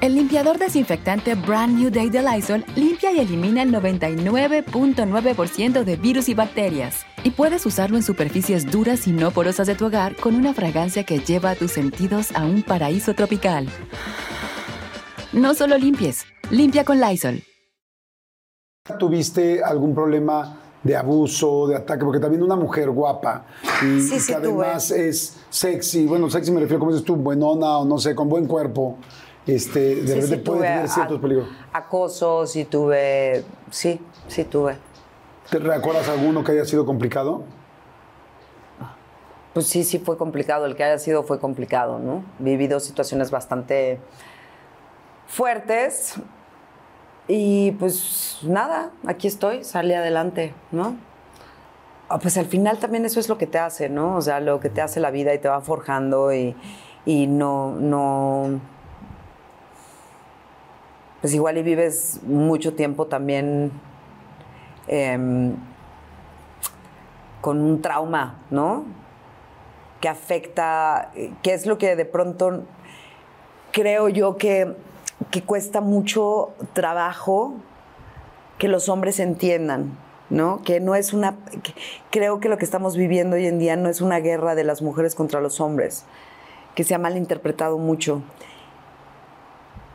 El limpiador desinfectante Brand New Day de Lysol limpia y elimina el 99.9% de virus y bacterias. Y puedes usarlo en superficies duras y no porosas de tu hogar con una fragancia que lleva a tus sentidos a un paraíso tropical. No solo limpies, limpia con Lysol. ¿Tuviste algún problema de abuso, de ataque? Porque también una mujer guapa y Sí, que sí, además es sexy, bueno, sexy me refiero, como dices tú, buenona o no sé, con buen cuerpo, este, de Sí, repente sí puede tener ciertos a- peligros. Acoso, sí tuve, sí, sí tuve. ¿Te recuerdas alguno que haya sido complicado? Pues sí, sí fue complicado. El que haya sido fue complicado, ¿no? Vivido situaciones bastante fuertes. Y pues nada, aquí estoy, salí adelante, ¿no? Ah, Pues al final también eso es lo que te hace, ¿no? O sea, lo que te hace la vida y te va forjando y, y no, no. Pues igual y vives mucho tiempo también em, con un trauma, ¿no? que afecta, eh, que es lo que de pronto creo yo que, que cuesta mucho trabajo que los hombres entiendan, ¿no? Que no es una. que- creo que lo que estamos viviendo hoy en día no es una guerra de las mujeres contra los hombres, que se ha malinterpretado mucho.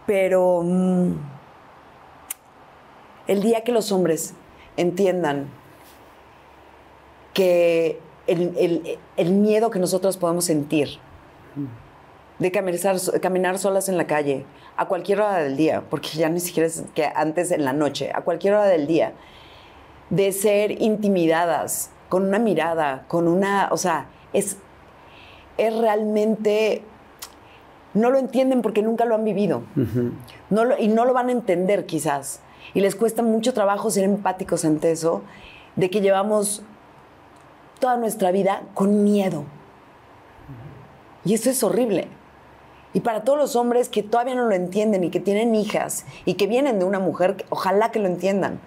Pero mm, el día que los hombres entiendan que el, el- el miedo que nosotros podemos sentir de caminar, caminar solas en la calle a cualquier hora del día, porque ya ni siquiera es que antes en la noche, a cualquier hora del día, de ser intimidadas con una mirada, con una, o sea, es, es realmente, no lo entienden porque nunca lo han vivido. No lo- y no lo van a entender quizás. Y les cuesta mucho trabajo ser empáticos ante eso, de que llevamos toda nuestra vida con miedo. Y eso es horrible. Y para todos los hombres que todavía no lo entienden y que tienen hijas y que vienen de una mujer, ojalá que lo entiendan.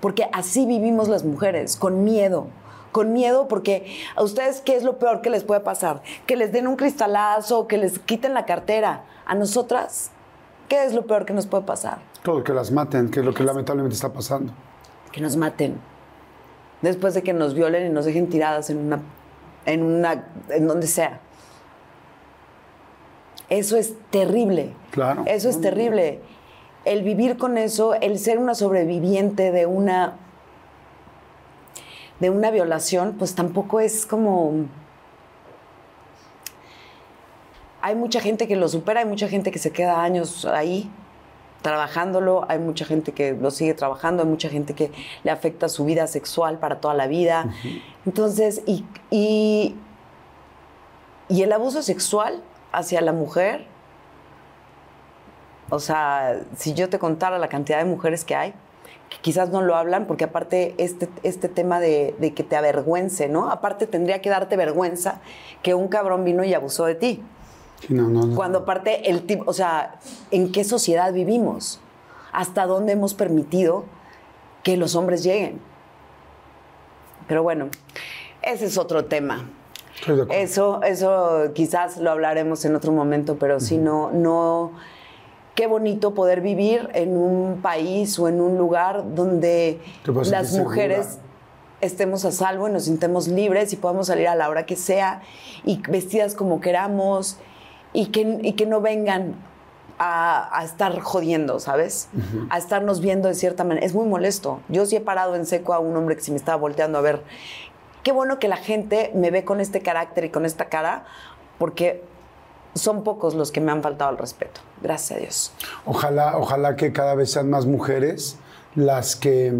Porque así vivimos las mujeres, con miedo. Con miedo porque a ustedes, ¿qué es lo peor que les puede pasar? Que les den un cristalazo, que les quiten la cartera. A nosotras, ¿qué es lo peor que nos puede pasar? Todo, que las maten, que es lo que lamentablemente está pasando. que nos maten. Después de que nos violen y nos dejen tiradas en una, en una, en donde sea. Eso es terrible. Claro. Eso es terrible. El vivir con eso, el ser una sobreviviente de una de una violación, pues tampoco es como hay mucha gente que lo supera, hay mucha gente que se queda años ahí trabajándolo, hay mucha gente que lo sigue trabajando, hay mucha gente que le afecta su vida sexual para toda la vida. Entonces, y, y, y el abuso sexual hacia la mujer, o sea, si yo te contara la cantidad de mujeres que hay, que quizás no lo hablan, porque aparte este, este tema de, de que te avergüence, ¿no? Aparte tendría que darte vergüenza que un cabrón vino y abusó de ti. No, no, no. Cuando aparte el tipo, o sea, ¿en qué sociedad vivimos? ¿Hasta dónde hemos permitido que los hombres lleguen? Pero bueno, ese es otro tema. Estoy de acuerdo. Eso, eso quizás lo hablaremos en otro momento, pero si no, no, qué bonito poder vivir en un país o en un lugar donde las mujeres segura. estemos a salvo y nos sintemos libres y podamos salir a la hora que sea y vestidas como queramos y que, y que no vengan a, a estar jodiendo, ¿sabes? A estarnos viendo de cierta manera. Es muy molesto. Yo sí he parado en seco a un hombre que se me estaba volteando a ver. Qué bueno que la gente me ve con este carácter y con esta cara, porque son pocos los que me han faltado al respeto. Gracias a Dios. Ojalá, ojalá que cada vez sean más mujeres las que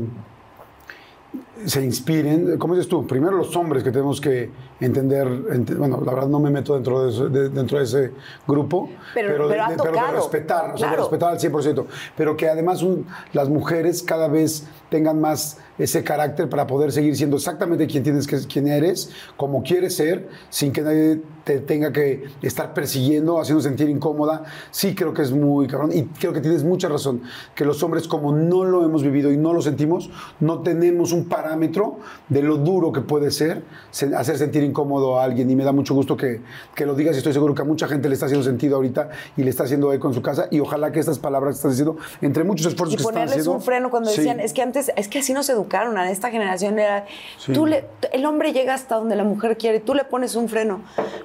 se inspiren. Como dices tú, primero los hombres que tenemos que entender, ent- bueno, la verdad no me meto dentro de, eso- de- dentro de ese grupo, Pero- pero ha de- pero de respetar, o sea, de claro. respetar al 100%, pero que además un- las mujeres cada vez tengan más ese carácter para poder seguir siendo exactamente quien tienes que quién eres, como quieres ser, sin que nadie te tenga que estar persiguiendo, haciendo sentir incómoda. Sí creo que es muy cabrón y creo que tienes mucha razón, que los hombres como no lo hemos vivido y no lo sentimos, no tenemos un parámetro de lo duro que puede ser se- hacer sentir incómodo a alguien. Y me da mucho gusto que, que lo digas y estoy seguro que a mucha gente le está haciendo sentido ahorita y le está haciendo eco en su casa. Y ojalá que estas palabras que estás diciendo, entre muchos esfuerzos Y que están ponerles haciendo. un freno cuando Sí. decían, es que antes, es que así nos educaron, a esta generación era, Sí. tú le, el hombre llega hasta donde la mujer quiere, tú le pones un freno.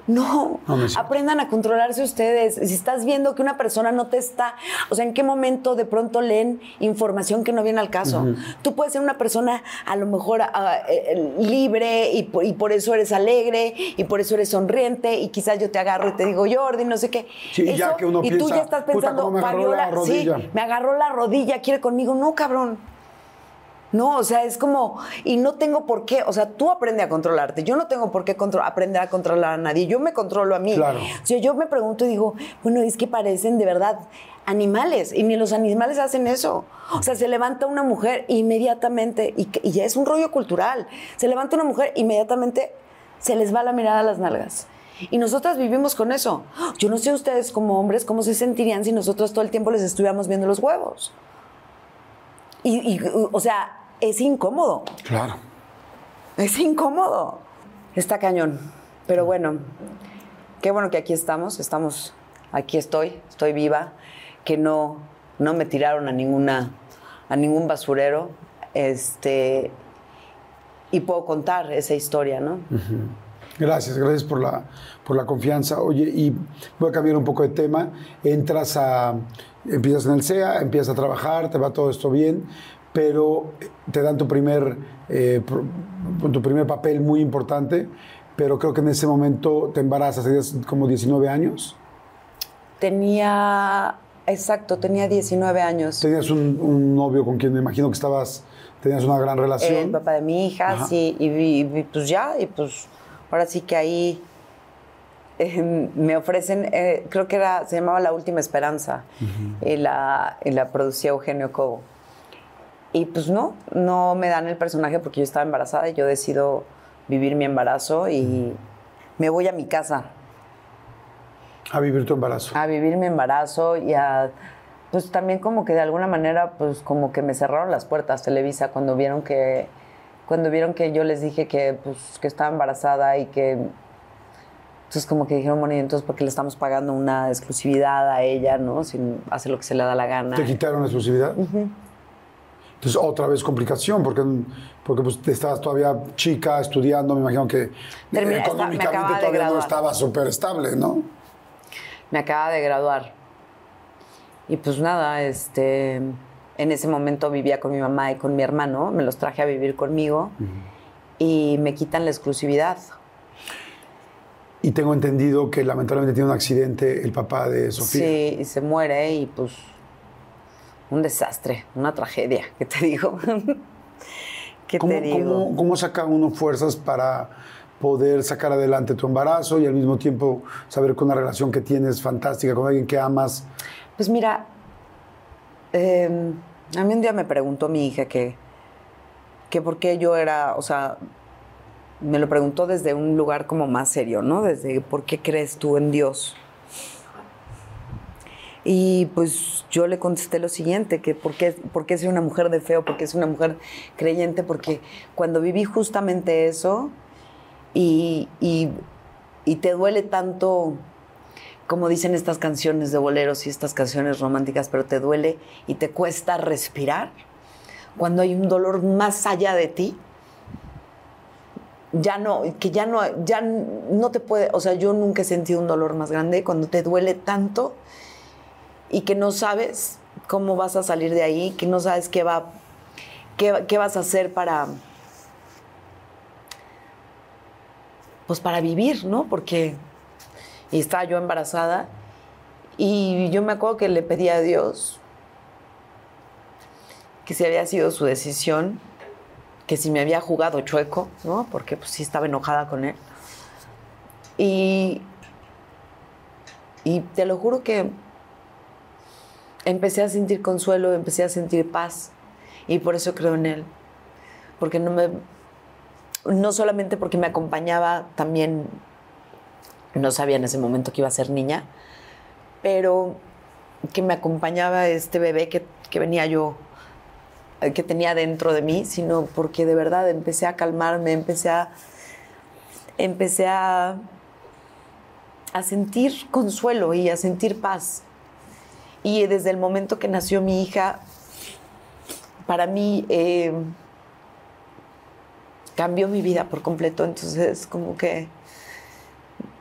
No, No, aprendan a controlarse ustedes. Si estás viendo que una persona no te está, o sea, ¿en qué momento de pronto leen información que no viene al caso? Tú puedes ser una persona a lo mejor ah, eh, libre y por, y por eso eres alegre y por eso eres sonriente y quizás yo te agarro y te digo, Jordi, no sé qué. Sí, y ya que uno y tú ya estás "Puta, pensando, me agarró la Fabiola, sí, rodilla". me agarró la rodilla, quiere conmigo. No, cabrón. No, o sea, es como, y no tengo por qué, o sea, tú aprende a controlarte. Yo no tengo por qué aprender a controlar a nadie. Yo me controlo a mí. Claro. O sea, yo me pregunto y digo, bueno, es que parecen de verdad animales, y ni los animales hacen eso. O sea, se levanta una mujer inmediatamente, y, y ya es un rollo cultural, se levanta una mujer inmediatamente, se les va la mirada a las nalgas. Y nosotras vivimos con eso. Yo no sé ustedes como hombres cómo se sentirían si nosotros todo el tiempo les estuviéramos viendo los huevos. Y, y, o sea, es incómodo. Claro. Es incómodo. Está cañón. Pero bueno, qué bueno que aquí estamos. Estamos, aquí estoy, estoy viva. Que no, no me tiraron a ninguna, a ningún basurero. Este, y puedo contar esa historia, ¿no? Gracias, gracias por la, por la confianza. Oye, y voy a cambiar un poco de tema. Entras a, empiezas en el CEA, empiezas a trabajar, te va todo esto bien, pero te dan tu primer, eh, tu primer papel muy importante, pero creo que en ese momento te embarazas, tenías como 19 años. Tenía, exacto, tenía 19 años. Tenías un, un novio con quien me imagino que estabas, tenías una gran relación. El papá de mi hija, Ajá. sí, y, y- y pues ya, y pues ahora sí que ahí eh, me ofrecen, eh, creo que era, se llamaba La Última Esperanza, y, la, y la producía Eugenio Cobo. Y pues no, no me dan el personaje porque yo estaba embarazada y yo decido vivir mi embarazo y me voy a mi casa A vivir tu embarazo. a vivir mi embarazo y a pues también como que de alguna manera pues como que me cerraron las puertas Televisa cuando vieron que cuando vieron que yo les dije que pues que estaba embarazada y que entonces como que dijeron bueno y entonces porque le estamos pagando una exclusividad a ella no sin hacer lo que se le da la gana ¿Te quitaron la exclusividad? Entonces, otra vez complicación, porque, porque pues, estabas todavía chica, estudiando, me imagino que Termina- está- me económicamente todavía no estaba súper estable, ¿no? Me acaba de graduar y pues nada este en ese momento vivía con mi mamá y con mi hermano me los traje a vivir conmigo y me quitan la exclusividad Y tengo entendido que lamentablemente tiene un accidente el papá de Sofía. Sí, y se muere y pues un desastre, una tragedia, ¿qué te digo? ¿Qué ¿Cómo, te digo? cómo- cómo saca uno fuerzas para poder sacar adelante tu embarazo y al mismo tiempo saber que una relación que tienes fantástica con alguien que amas? Pues mira, eh, a mí un día me preguntó mi hija que, que por qué yo era, o sea, me lo preguntó desde un lugar como más serio, ¿no? Desde por qué crees tú en Dios. Y pues yo le contesté lo siguiente, que por qué, por qué soy una mujer de feo, por qué soy una mujer creyente, porque cuando viví justamente eso y, y- te duele tanto, como dicen estas canciones de boleros y estas canciones románticas, pero te duele y te cuesta respirar, cuando hay un dolor más allá de ti, ya no, que ya no, ya no te puede, o sea, yo nunca he sentido un dolor más grande cuando te duele tanto y que no sabes cómo vas a salir de ahí, que no sabes qué va, qué, qué vas a hacer para, pues para vivir, ¿no? Porque y estaba yo embarazada y yo me acuerdo que le pedí a Dios que si había sido su decisión, que si me había jugado chueco, ¿no? Porque pues sí estaba enojada con él. Y, y te lo juro que empecé a sentir consuelo, empecé a sentir paz y por eso creo en él. Porque no me no solamente porque me acompañaba también no sabía en ese momento que iba a ser niña, pero que me acompañaba este bebé que, que venía yo que tenía dentro de mí, sino porque de verdad empecé a calmarme, empecé a, empecé a, a sentir consuelo y a sentir paz. Y desde el momento que nació mi hija, para mí eh, cambió mi vida por completo. Entonces, como que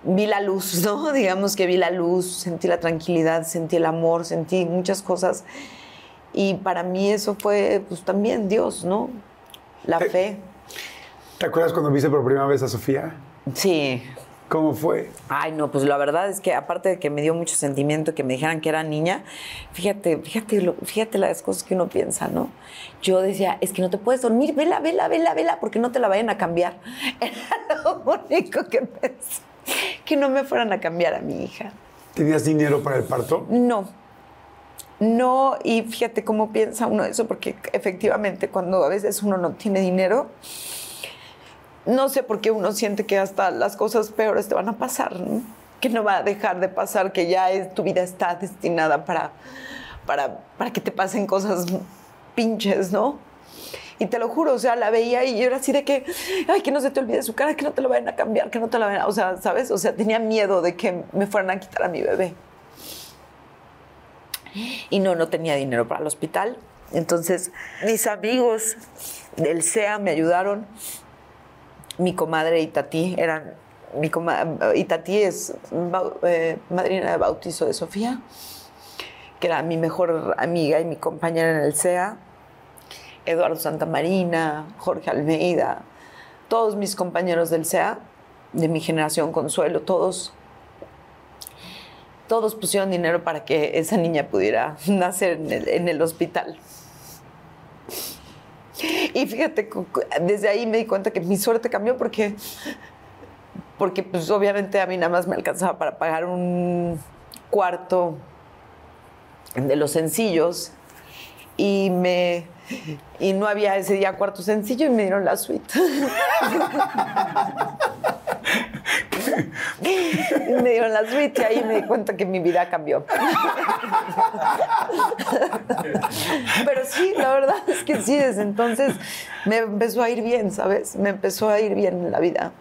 vi la luz, ¿no? Digamos que vi la luz, sentí la tranquilidad, sentí el amor, sentí muchas cosas. Y para mí eso fue, pues también Dios, ¿no? La fe. ¿Te acuerdas cuando viste por primera vez a Sofía? Sí. ¿Cómo fue? Ay, no, pues la verdad es que aparte de que me dio mucho sentimiento que me dijeran que era niña, fíjate, fíjate, lo- fíjate las cosas que uno piensa, ¿no? Yo decía, es que no te puedes dormir, vela, vela, vela, vela, porque no te la vayan a cambiar. Era lo único que pensé, que no me fueran a cambiar a mi hija. ¿Tenías dinero para el parto? No. No, y fíjate cómo piensa uno eso, porque efectivamente cuando a veces uno no tiene dinero, no sé por qué uno siente que hasta las cosas peores te van a pasar, que no va a dejar de pasar, que ya tu vida está destinada para, para, para que te pasen cosas pinches, ¿no? Y te lo juro, o sea, la veía y yo era así de que, ay, que no se te olvide su cara, que no te lo vayan a cambiar, que no te lo vayan a... O sea, ¿sabes? O sea, tenía miedo de que me fueran a quitar a mi bebé y no, no tenía dinero para el hospital. Entonces, mis amigos del SEA me ayudaron. Mi comadre Itatí eran. Mi coma- Itatí es bau- eh, madrina de bautizo de Sofía, que era mi mejor amiga y mi compañera en el SEA. Eduardo Santamarina, Jorge Almeida, todos mis compañeros del SEA, de mi generación Consuelo, todos todos pusieron dinero para que esa niña pudiera nacer en el hospital. Y fíjate, desde ahí me di cuenta que mi suerte cambió porque, porque pues obviamente a mí nada más me alcanzaba para pagar un cuarto de los sencillos y me y no había ese día cuarto sencillo y me dieron la suite. Me dieron la suite y ahí me di cuenta que mi vida cambió. Pero sí, la verdad es que sí, desde entonces me empezó a ir bien, ¿sabes? Me empezó a ir bien en la vida.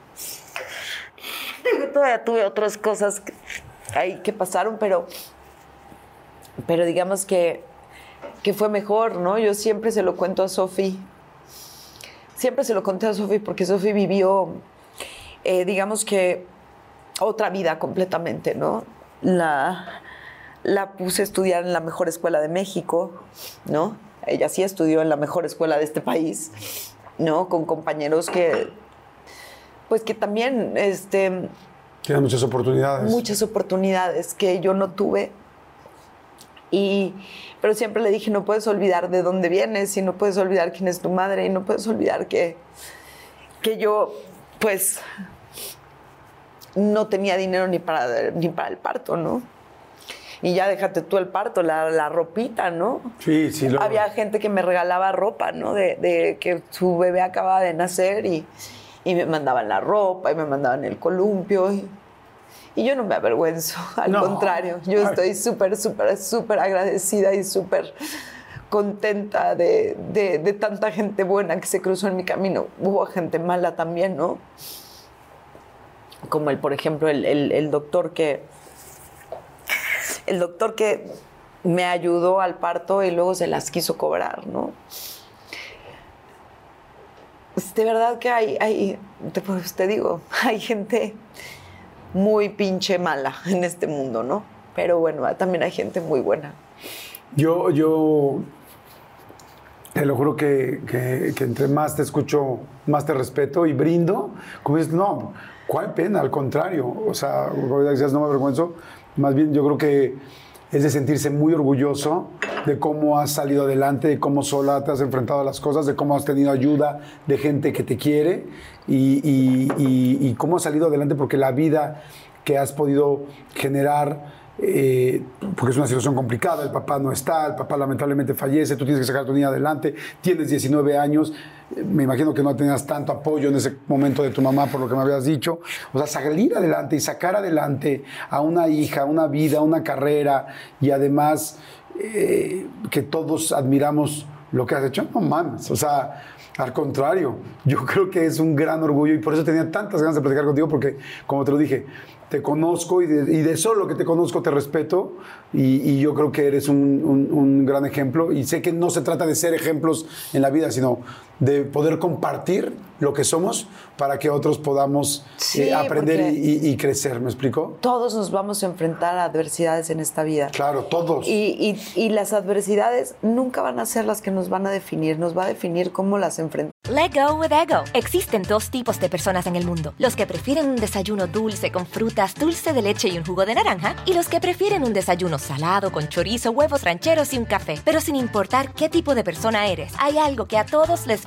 Todavía tuve otras cosas que, ahí que pasaron, pero, pero digamos que, que fue mejor, ¿no? Yo siempre se lo cuento a Sofi. Siempre se lo conté a Sofi porque Sofi vivió, eh, digamos que, otra vida completamente, ¿no? La, la puse a estudiar en la mejor escuela de México, ¿no? Ella sí estudió en la mejor escuela de este país, ¿no? Con compañeros que, pues que también, este, Tienes muchas oportunidades. muchas oportunidades que yo no tuve. Y, pero siempre le dije, no puedes olvidar de dónde vienes y no puedes olvidar quién es tu madre y no puedes olvidar que, que yo, pues, no tenía dinero ni para, ni para el parto, ¿no? Y ya déjate tú el parto, la, la ropita, ¿no? Sí, sí. Lo... Había gente que me regalaba ropa, ¿no? De, de que su bebé acababa de nacer y, y me mandaban la ropa y me mandaban el columpio. Y, y yo no me avergüenzo, al No. contrario, yo estoy súper, súper, súper agradecida y súper contenta de, de- de tanta gente buena que se cruzó en mi camino. Hubo gente mala también, ¿no? Como el, por ejemplo, el, el- el doctor que, el doctor que me ayudó al parto y luego se las quiso cobrar, ¿no? De verdad que hay, hay te, pues, te digo, hay gente muy pinche mala en este mundo, ¿no? Pero bueno, también hay gente muy buena. Yo, yo te lo juro que, que- entre más te escucho, más te respeto y brindo. Como dices, no, ¿cuál pena? Al contrario. O sea, no me avergüenzo. Más bien, yo creo que es de sentirse muy orgulloso de cómo has salido adelante, de cómo sola te has enfrentado a las cosas, de cómo has tenido ayuda de gente que te quiere y, y- cómo has salido adelante porque la vida que has podido generar eh, porque es una situación complicada, el papá no está, el papá lamentablemente fallece, tú tienes que sacar a tu niña adelante, tienes 19 años, eh, me imagino que no tenías tanto apoyo en ese momento de tu mamá por lo que me habías dicho, o sea, salir adelante y sacar adelante a una hija, una vida, una carrera y además eh, que todos admiramos lo que has hecho, no mames. O sea, al contrario, yo creo que es un gran orgullo y por eso tenía tantas ganas de platicar contigo, porque, como te lo dije, te conozco y de, y de solo que te conozco te respeto y, yo creo que eres un- un gran ejemplo. Y sé que no se trata de ser ejemplos en la vida, sino de poder compartir lo que somos para que otros podamos Sí, eh, aprender y- y crecer, ¿me explico? Todos nos vamos a enfrentar a adversidades en esta vida. Claro, todos. Y, y- y las adversidades nunca van a ser las que nos van a definir, nos va a definir cómo las enfrentamos. Let go with ego. Existen dos tipos de personas en el mundo: los que prefieren un desayuno dulce con frutas, dulce de leche y un jugo de naranja, y los que prefieren un desayuno salado con chorizo, huevos rancheros y un café. Pero sin importar qué tipo de persona eres, hay algo que a todos les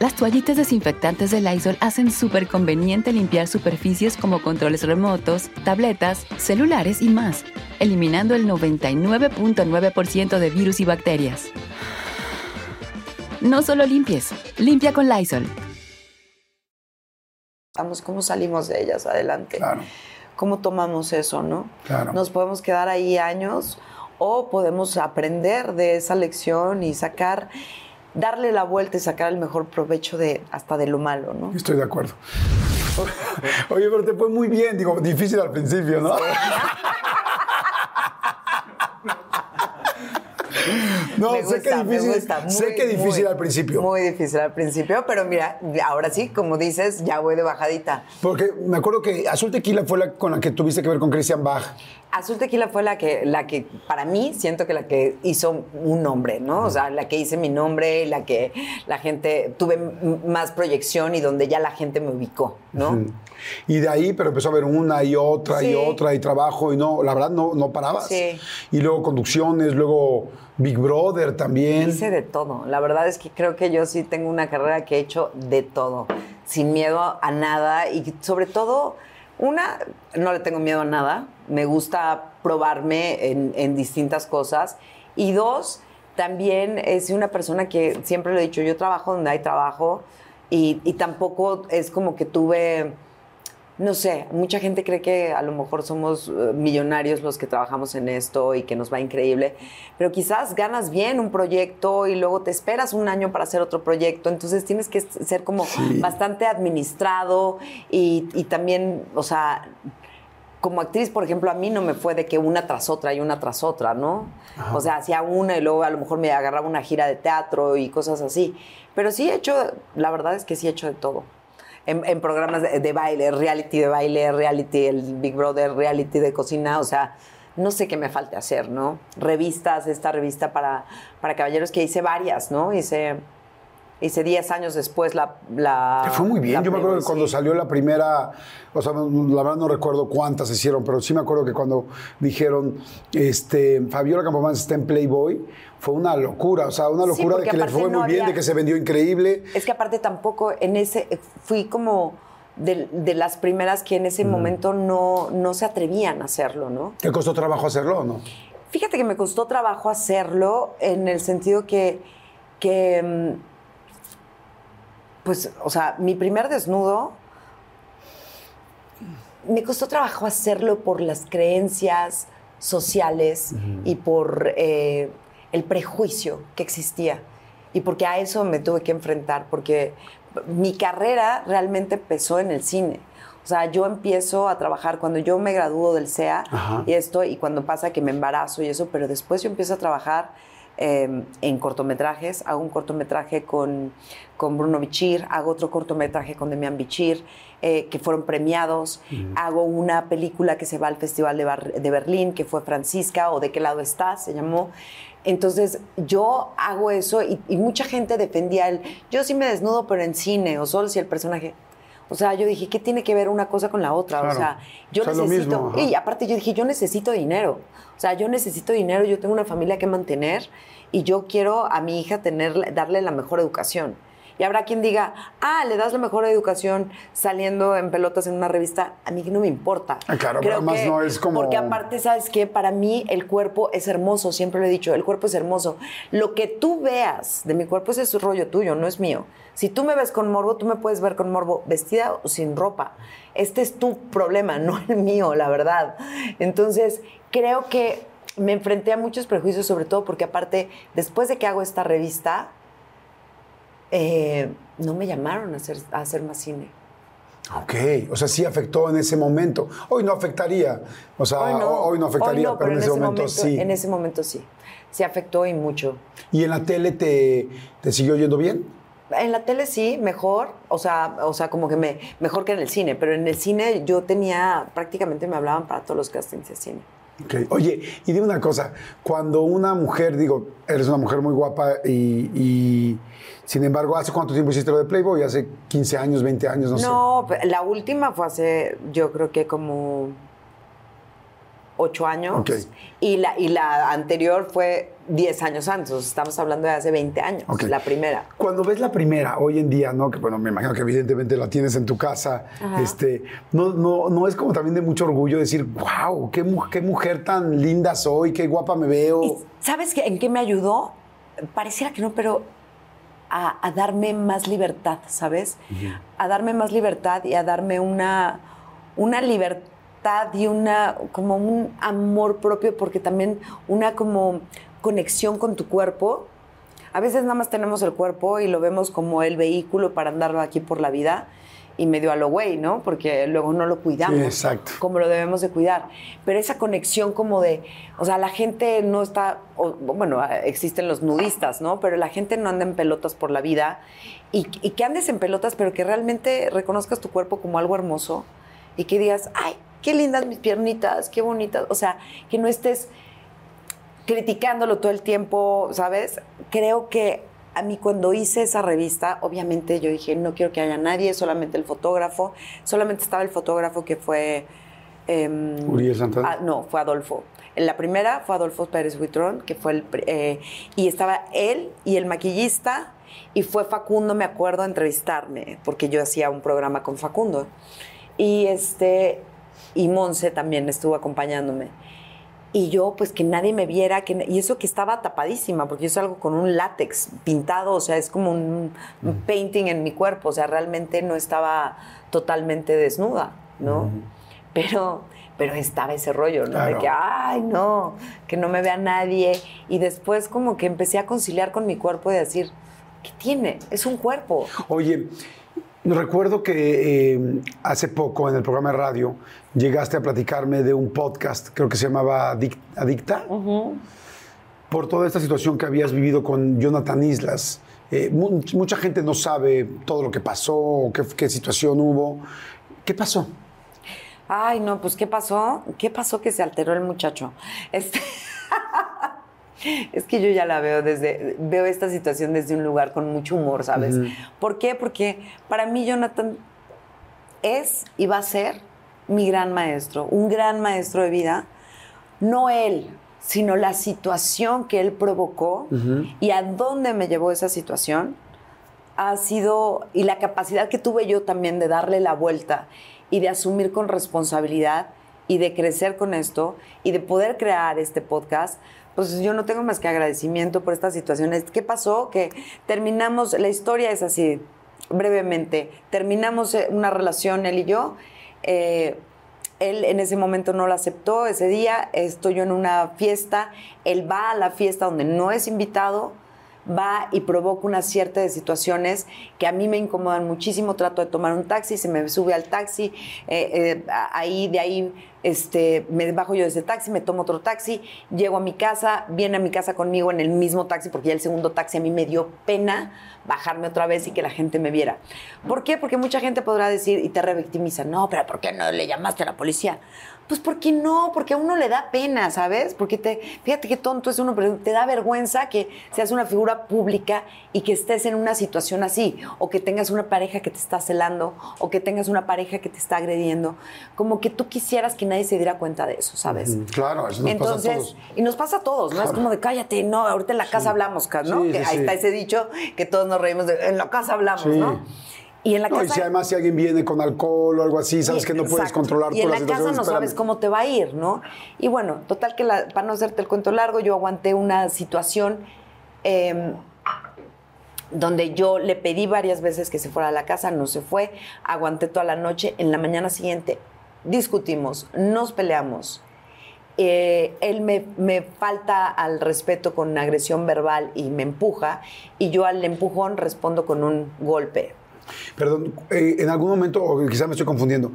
Las toallitas desinfectantes de Lysol hacen súper conveniente limpiar superficies como controles remotos, tabletas, celulares y más, eliminando el 99.9% de virus y bacterias. No solo limpies, limpia con Lysol. Vamos, ¿Cómo salimos de ellas adelante? Claro. ¿Cómo tomamos eso, no? Claro. Nos podemos quedar ahí años o podemos aprender de esa lección y sacar, darle la vuelta y sacar el mejor provecho de hasta de lo malo, ¿no? Estoy de acuerdo. Oye, pero te fue muy bien, digo, difícil al principio, ¿no? No, sé que difícil, gusta, muy, sé que difícil muy, al principio. Muy difícil al principio, pero mira, ahora sí, como dices, ya voy de bajadita. Porque me acuerdo que Azul Tequila fue la con la que tuviste que ver con Christian Bach. Azul Tequila fue la que, la que, para mí, siento que la que hizo un nombre, ¿no? O sea, la que hice mi nombre, la que la gente, tuve más proyección y donde ya la gente me ubicó, ¿no? Y de ahí, pero empezó a ver una y otra y otra y trabajo y no, la verdad no, no parabas. Sí. Y luego conducciones, luego Big Brother también. Hice de todo. La verdad es que creo que yo sí tengo una carrera que he hecho de todo, sin miedo a nada y sobre todo, una, no le tengo miedo a nada, me gusta probarme en, distintas cosas. Y dos, también es una persona que siempre lo he dicho, yo trabajo donde hay trabajo y, y tampoco es como que tuve no sé, mucha gente cree que a lo mejor somos eh, millonarios los que trabajamos en esto y que nos va increíble, pero quizás ganas bien un proyecto y luego te esperas un año para hacer otro proyecto, entonces tienes que ser como bastante administrado y, y también, o sea, como actriz, por ejemplo, a mí no me fue de que una tras otra y una tras otra, ¿no? O sea, hacía una y luego a lo mejor me agarraba una gira de teatro y cosas así. Pero sí he hecho, la verdad es que sí he hecho de todo. En, programas de, de baile, reality de baile, reality, el Big Brother, reality de cocina, o sea, no sé qué me falte hacer, ¿no? Revistas, esta revista para, para caballeros que hice varias, ¿no? Hice, hice 10 años después la... la Te fue muy bien. Yo me acuerdo que cuando salió la primera, o sea, la verdad no recuerdo cuántas hicieron, pero sí me acuerdo que cuando dijeron, este, Fabiola Campomán está en Playboy, fue una locura, o sea, una Sí, locura de que le fue no muy bien, de que se vendió increíble. Es que aparte tampoco en ese, fui como de, de las primeras que en ese momento no, no se atrevían a hacerlo, ¿no? ¿Te costó trabajo hacerlo o no? Fíjate que me costó trabajo hacerlo en el sentido que, que mm, pues, o sea, mi primer desnudo me costó trabajo hacerlo por las creencias sociales y por eh, el prejuicio que existía. Y porque a eso me tuve que enfrentar, porque mi carrera realmente empezó en el cine. O sea, yo empiezo a trabajar cuando yo me gradúo del CEA Ajá. y esto, y cuando pasa que me embarazo y eso, pero después yo empiezo a trabajar eh, en cortometrajes. Hago un cortometraje con, con Bruno Bichir, hago otro cortometraje con Demian Bichir, eh, que fueron premiados. Hago una película que se va al Festival de, Bar- de Berlín, que fue Francisca, o ¿De qué lado estás? Se llamó. Entonces yo hago eso y, y mucha gente defendía el, yo sí me desnudo, pero en cine, o solo si el personaje... O sea, yo dije, ¿qué tiene que ver una cosa con la otra? O sea, yo O sea, lo necesito. mismo, y aparte, yo dije, yo necesito dinero. O sea, yo necesito dinero, yo tengo una familia que mantener y yo quiero a mi hija tener, darle la mejor educación. Y habrá quien diga, ah, le das la mejor educación saliendo en pelotas en una revista. A mí no me importa. Ah, claro, pero además no es como- Porque aparte, ¿sabes qué? Para mí el cuerpo es hermoso, siempre lo he dicho, el cuerpo es hermoso. Lo que tú veas de mi cuerpo ese es rollo tuyo, no es mío. Si tú me ves con morbo, tú me puedes ver con morbo vestida o sin ropa. Este es tu problema, no el mío, la verdad. Entonces, creo que me enfrenté a muchos prejuicios, sobre todo porque aparte, después de que hago esta revista, eh, no me llamaron a hacer, a hacer más cine. Ok, o sea, sí afectó en ese momento. Hoy no afectaría. O sea, hoy no, afectaría, hoy no, pero, en ese momento, sí. En ese momento sí. Sí afectó y mucho. ¿Y en la tele te, te siguió yendo bien? En la tele sí, mejor, o sea, o sea, como que me, mejor que en el cine, pero en el cine yo tenía, prácticamente me hablaban para todos los castings de cine. Ok. Oye, y dime una cosa, cuando una mujer, digo, eres una mujer muy guapa y, y, sin embargo, ¿hace cuánto tiempo hiciste lo de Playboy? ¿Hace 15 años, 20 años? No, sé. No, la última fue hace, yo creo que como ocho años. Ok. Y, la, y la anterior fue 10 años antes, o sea, estamos hablando de hace 20 años, Ok. la primera. Cuando ves la primera, hoy en día, ¿no? Que bueno, me imagino que evidentemente la tienes en tu casa, Ajá. este, no, no, no es como también de mucho orgullo decir, wow, qué, qué mujer tan linda soy, qué guapa me veo. ¿Y sabes qué, en qué me ayudó? Pareciera que no, pero a, a darme más libertad, ¿sabes? A darme más libertad y a darme una, una libertad y una, como un amor propio, porque también una como conexión con tu cuerpo. A veces nada más tenemos el cuerpo y lo vemos como el vehículo para andar aquí por la vida y medio a lo güey, ¿no? Porque luego no lo cuidamos Sí, exacto. como lo debemos de cuidar. Pero esa conexión como de, o sea, la gente no está, o, bueno, existen los nudistas, ¿no? Pero la gente no anda en pelotas por la vida y, y que andes en pelotas, pero que realmente reconozcas tu cuerpo como algo hermoso y que digas, ay, qué lindas mis piernitas, qué bonitas. O sea, que no estés criticándolo todo el tiempo, ¿sabes? Creo que a mí cuando hice esa revista, obviamente yo dije, no quiero que haya nadie, solamente el fotógrafo. Solamente estaba el fotógrafo que fue... em, Uriel Santana. ah, no, fue Adolfo. En la primera fue Adolfo Pérez Buitrón, que fue el... eh, y estaba él y el maquillista, y fue Facundo, me acuerdo, a entrevistarme, porque yo hacía un programa con Facundo. Y este... Y Monse también estuvo acompañándome. Y yo, pues que nadie me viera, que, y eso que estaba tapadísima, porque yo salgo con un látex pintado, o sea, es como un, un painting en mi cuerpo, o sea, realmente no estaba totalmente desnuda, ¿no? Pero, pero estaba ese rollo, ¿no? Claro. De que, ay, no, que no me vea nadie. Y después como que empecé a conciliar con mi cuerpo y decir, ¿qué tiene? Es un cuerpo. Oye, recuerdo que eh, hace poco en el programa de radio llegaste a platicarme de un podcast, creo que se llamaba Adic- Adicta, por toda esta situación que habías vivido con Jonathan Islas. Eh, mu- mucha gente no sabe todo lo que pasó, qué, qué situación hubo. ¿Qué pasó? Ay, no, pues ¿qué pasó? ¿Qué pasó que se alteró el muchacho? Este... es que yo ya la veo desde, veo esta situación desde un lugar con mucho humor, ¿sabes? ¿Por qué? Porque para mí Jonathan es y va a ser mi gran maestro, un gran maestro de vida. No él, sino la situación que él provocó y a dónde me llevó esa situación ha sido, y la capacidad que tuve yo también de darle la vuelta y de asumir con responsabilidad y de crecer con esto y de poder crear este podcast, pues yo no tengo más que agradecimiento por estas situaciones. ¿Qué pasó? Que terminamos, la historia es así, brevemente, terminamos eh, una relación él y yo. Eh, él en ese momento no la aceptó, ese día estoy yo en una fiesta, él va a la fiesta donde no es invitado, va y provoca una cierta de situaciones que a mí me incomodan muchísimo. Trato de tomar un taxi, se me sube al taxi, eh, eh, ahí de ahí este, me bajo yo de ese taxi, me tomo otro taxi, llego a mi casa, viene a mi casa conmigo en el mismo taxi, porque ya el segundo taxi a mí me dio pena bajarme otra vez y que la gente me viera. ¿Por qué? Porque mucha gente podrá decir y te revictimiza, no, pero ¿por qué no le llamaste a la policía? Pues porque no, porque a uno le da pena, ¿sabes? Porque te, fíjate qué tonto es uno, pero te da vergüenza que seas una figura pública y que estés en una situación así, o que tengas una pareja que te está celando, o que tengas una pareja que te está agrediendo, como que tú quisieras que nadie se diera cuenta de eso, ¿sabes? Claro, eso nos Entonces, pasa a todos. y nos pasa a todos, ¿no? Es como de cállate, no, ahorita en la casa hablamos, ¿no? Sí, Que sí, ahí está ese dicho que todos nos reímos de, en la casa hablamos, Sí. ¿no? Y en la No, y si además si alguien viene con alcohol o algo así, sabes que no puedes controlar Y en la la casa no sabes cómo te va a ir, ¿no? Y bueno, total que la- para no hacerte el cuento largo, yo aguanté una situación eh, donde yo le pedí varias veces que se fuera a la casa, no se fue, aguanté toda la noche, en la mañana siguiente discutimos, nos peleamos. Eh, él me, me falta al respeto con agresión verbal y me empuja, y yo al empujón respondo con un golpe. Perdón, eh, en algún momento, o quizá me estoy confundiendo,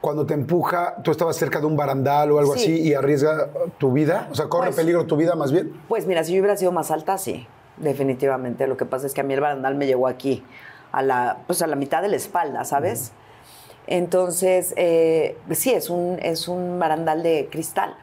cuando te empuja, tú estabas cerca de un barandal o algo Sí. así y arriesga tu vida, o sea, corre Pues- peligro tu vida más bien. Pues mira, si yo hubiera sido más alta, sí, definitivamente. Lo que pasa es que a mí el barandal me llegó aquí, a la, pues a la mitad de la espalda, ¿sabes? Entonces, eh, sí, es un, es un barandal de cristal.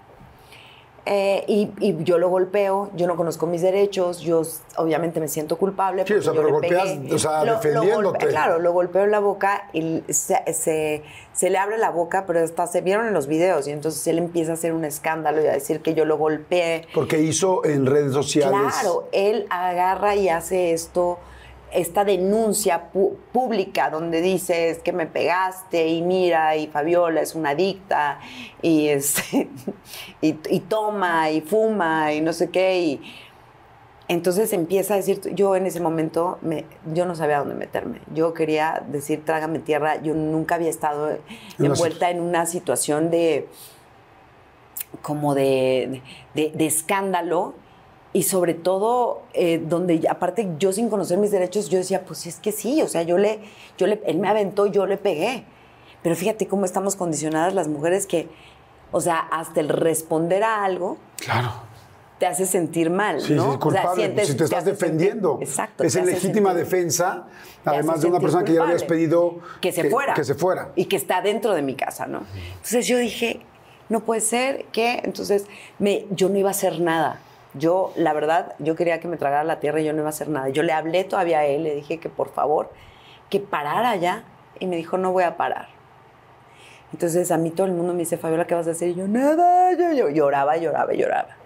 Eh, y, y yo lo golpeo, yo no conozco mis derechos, yo obviamente me siento culpable. Sí, o sea, pero golpeas, pegué. o sea, Lo- lo defendiéndote. claro, lo golpeo en la boca y se, se- se le abre la boca, pero hasta se vieron en los videos y entonces él empieza a hacer un escándalo y a decir que yo lo golpeé. Porque hizo en redes sociales. Claro, él agarra y hace esto, esta denuncia pública donde dices que me pegaste y mira y Fabiola es una adicta y, este, y, y toma y fuma y no sé qué y entonces empieza a decir, yo en ese momento me, yo no sabía dónde meterme. Yo quería decir, trágame tierra. Yo nunca había estado envuelta en una situación de como de, de- de escándalo y sobre todo eh, donde aparte yo sin conocer mis derechos yo decía pues es que sí o sea yo le yo le él me aventó yo le pegué pero fíjate cómo estamos condicionadas las mujeres que o sea hasta el responder a algo Claro. te hace sentir mal Sí, ¿no? sí, O sea, culpable. sientes- si te te estás sentir- defendiendo. exacto Es te legítima sentir- defensa, te además de una sentir persona que ya habías culpable. pedido que se fuera. Que se fuera. Y que está dentro de mi casa, ¿no? Entonces yo dije, no puede ser que. Entonces me, yo no iba a hacer nada. Yo, la verdad, yo quería que me tragara la tierra y yo no iba a hacer nada. Yo le hablé todavía a él, le dije que por favor, que parara ya. Y me dijo, no voy a parar. Entonces a mí todo el mundo me dice, Fabiola, ¿qué vas a hacer? Y yo, nada, yo, yo lloraba, lloraba, lloraba.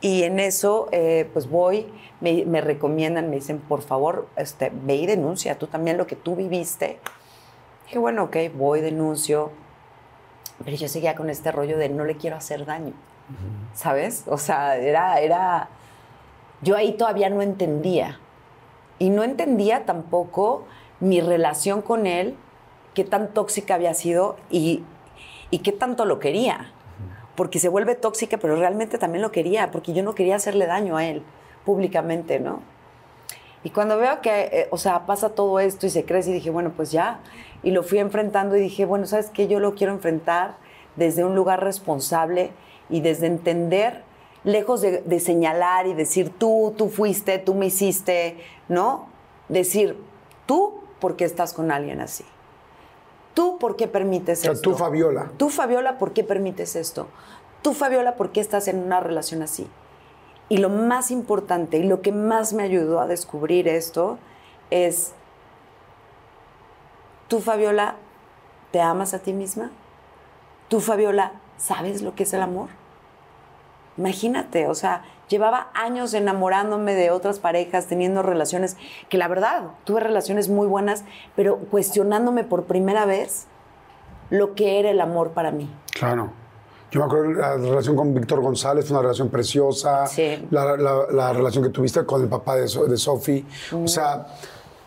Y en eso, eh, pues voy, me, me recomiendan, me dicen, por favor, este, ve y denuncia tú también lo que tú viviste. Dije, bueno, ok, voy, denuncio. Pero yo seguía con este rollo de no le quiero hacer daño, ¿sabes? O sea, era, era... Yo ahí todavía no entendía. Y no entendía tampoco mi relación con él, qué tan tóxica había sido y, y qué tanto lo quería. Porque se vuelve tóxica, pero realmente también lo quería, porque yo no quería hacerle daño a él públicamente, ¿no? Y cuando veo que, eh, o sea, pasa todo esto y se crece, y dije, bueno, pues ya. Y lo fui enfrentando y dije, bueno, ¿sabes qué? Yo lo quiero enfrentar desde un lugar responsable y desde entender, lejos de, de señalar y decir, tú, tú fuiste, tú me hiciste, ¿no? Decir, tú, ¿por qué estás con alguien así? ¿Tú por qué permites O sea, esto? tú, Fabiola. Tú, Fabiola, ¿por qué permites esto? Tú, Fabiola, ¿por qué estás en una relación así? Y lo más importante y lo que más me ayudó a descubrir esto es, tú, Fabiola, ¿te amas a ti misma? Tú, Fabiola, ¿sabes lo que es el amor? Imagínate, o sea, llevaba años enamorándome de otras parejas, teniendo relaciones, que la verdad, tuve relaciones muy buenas, pero cuestionándome por primera vez lo que era el amor para mí. Claro. Yo me acuerdo la relación con Víctor González, fue una relación preciosa. Sí. La, la- la relación que tuviste con el papá de, de Sophie. O sea,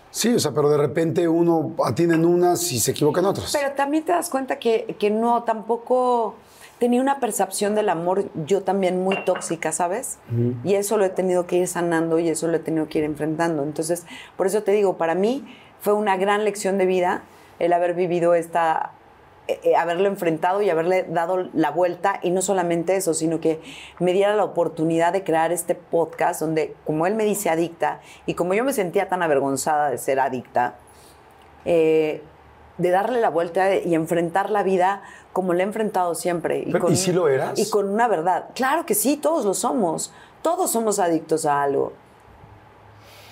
sí, o sea, pero de repente uno atina en unas y se equivoca en otras. Pero también te das cuenta que, que no, tampoco tenía una percepción del amor yo también muy tóxica, ¿sabes? Y eso lo he tenido que ir sanando y eso lo he tenido que ir enfrentando. Entonces, por eso te digo, para mí fue una gran lección de vida el haber vivido esta eh, eh, haberlo enfrentado y haberle dado la vuelta y no solamente eso, sino que me diera la oportunidad de crear este podcast donde, como él me dice adicta y como yo me sentía tan avergonzada de ser adicta, eh, de darle la vuelta y enfrentar la vida como la he enfrentado siempre. Y, Pero, ¿y si lo eras? Y con una verdad. Claro que sí, todos lo somos. Todos somos adictos a algo.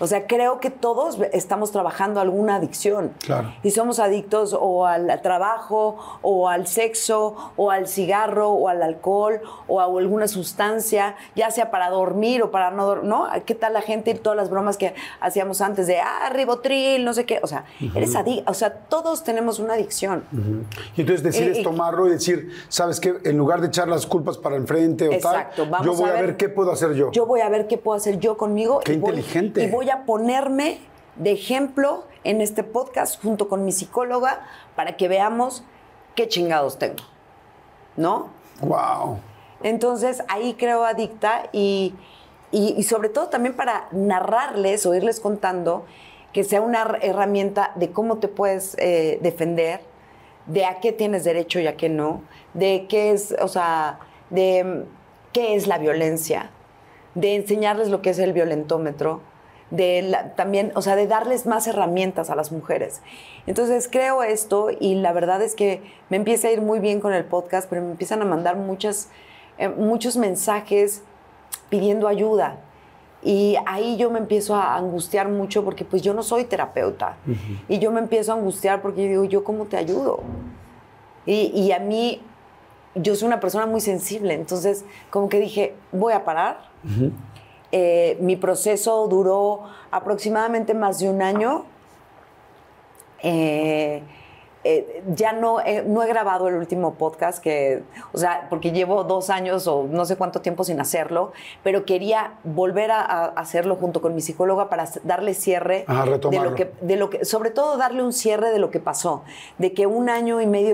O sea, creo que todos estamos trabajando alguna adicción. Claro. Y somos adictos o al trabajo, o al sexo, o al cigarro, o al alcohol, o a alguna sustancia, ya sea para dormir o para no dormir, ¿no? ¿Qué tal la gente y todas las bromas que hacíamos antes de, ah, ribotril, no sé qué? O sea, eres adicto. O sea, todos tenemos una adicción. Y entonces decides Y- y- tomarlo y decir, ¿sabes qué? En lugar de echar las culpas para enfrente o Exacto, tal, vamos yo voy a a ver, qué puedo hacer yo. Yo voy a ver qué puedo hacer yo conmigo. Qué y voy- inteligente. y voy a ponerme de ejemplo en este podcast junto con mi psicóloga para que veamos qué chingados tengo. ¿No? Wow. Entonces ahí creo adicta y, y- y sobre todo también para narrarles o irles contando que sea una her- herramienta de cómo te puedes eh, defender, de a qué tienes derecho y a qué no, de qué es, o sea, de mm, qué es la violencia, de enseñarles lo que es el violentómetro, de la- también, o sea, de darles más herramientas a las mujeres. Entonces creo esto y la verdad es que me empieza a ir muy bien con el podcast, pero me empiezan a mandar muchas, eh, muchos mensajes pidiendo ayuda. Y ahí yo me empiezo a angustiar mucho porque pues yo no soy terapeuta. Y yo me empiezo a angustiar porque yo digo, ¿yo cómo te ayudo? Y, y a mí, yo soy una persona muy sensible, entonces como que dije, voy a parar. Eh, mi proceso duró aproximadamente más de un año. Eh, eh, ya no, he- no he grabado el último podcast, que, o sea, porque llevo dos años o no sé cuánto tiempo sin hacerlo, pero quería volver a, a hacerlo junto con mi psicóloga para darle cierre Ajá, de lo que, de lo que, sobre todo darle un cierre de lo que pasó, de que un año y medio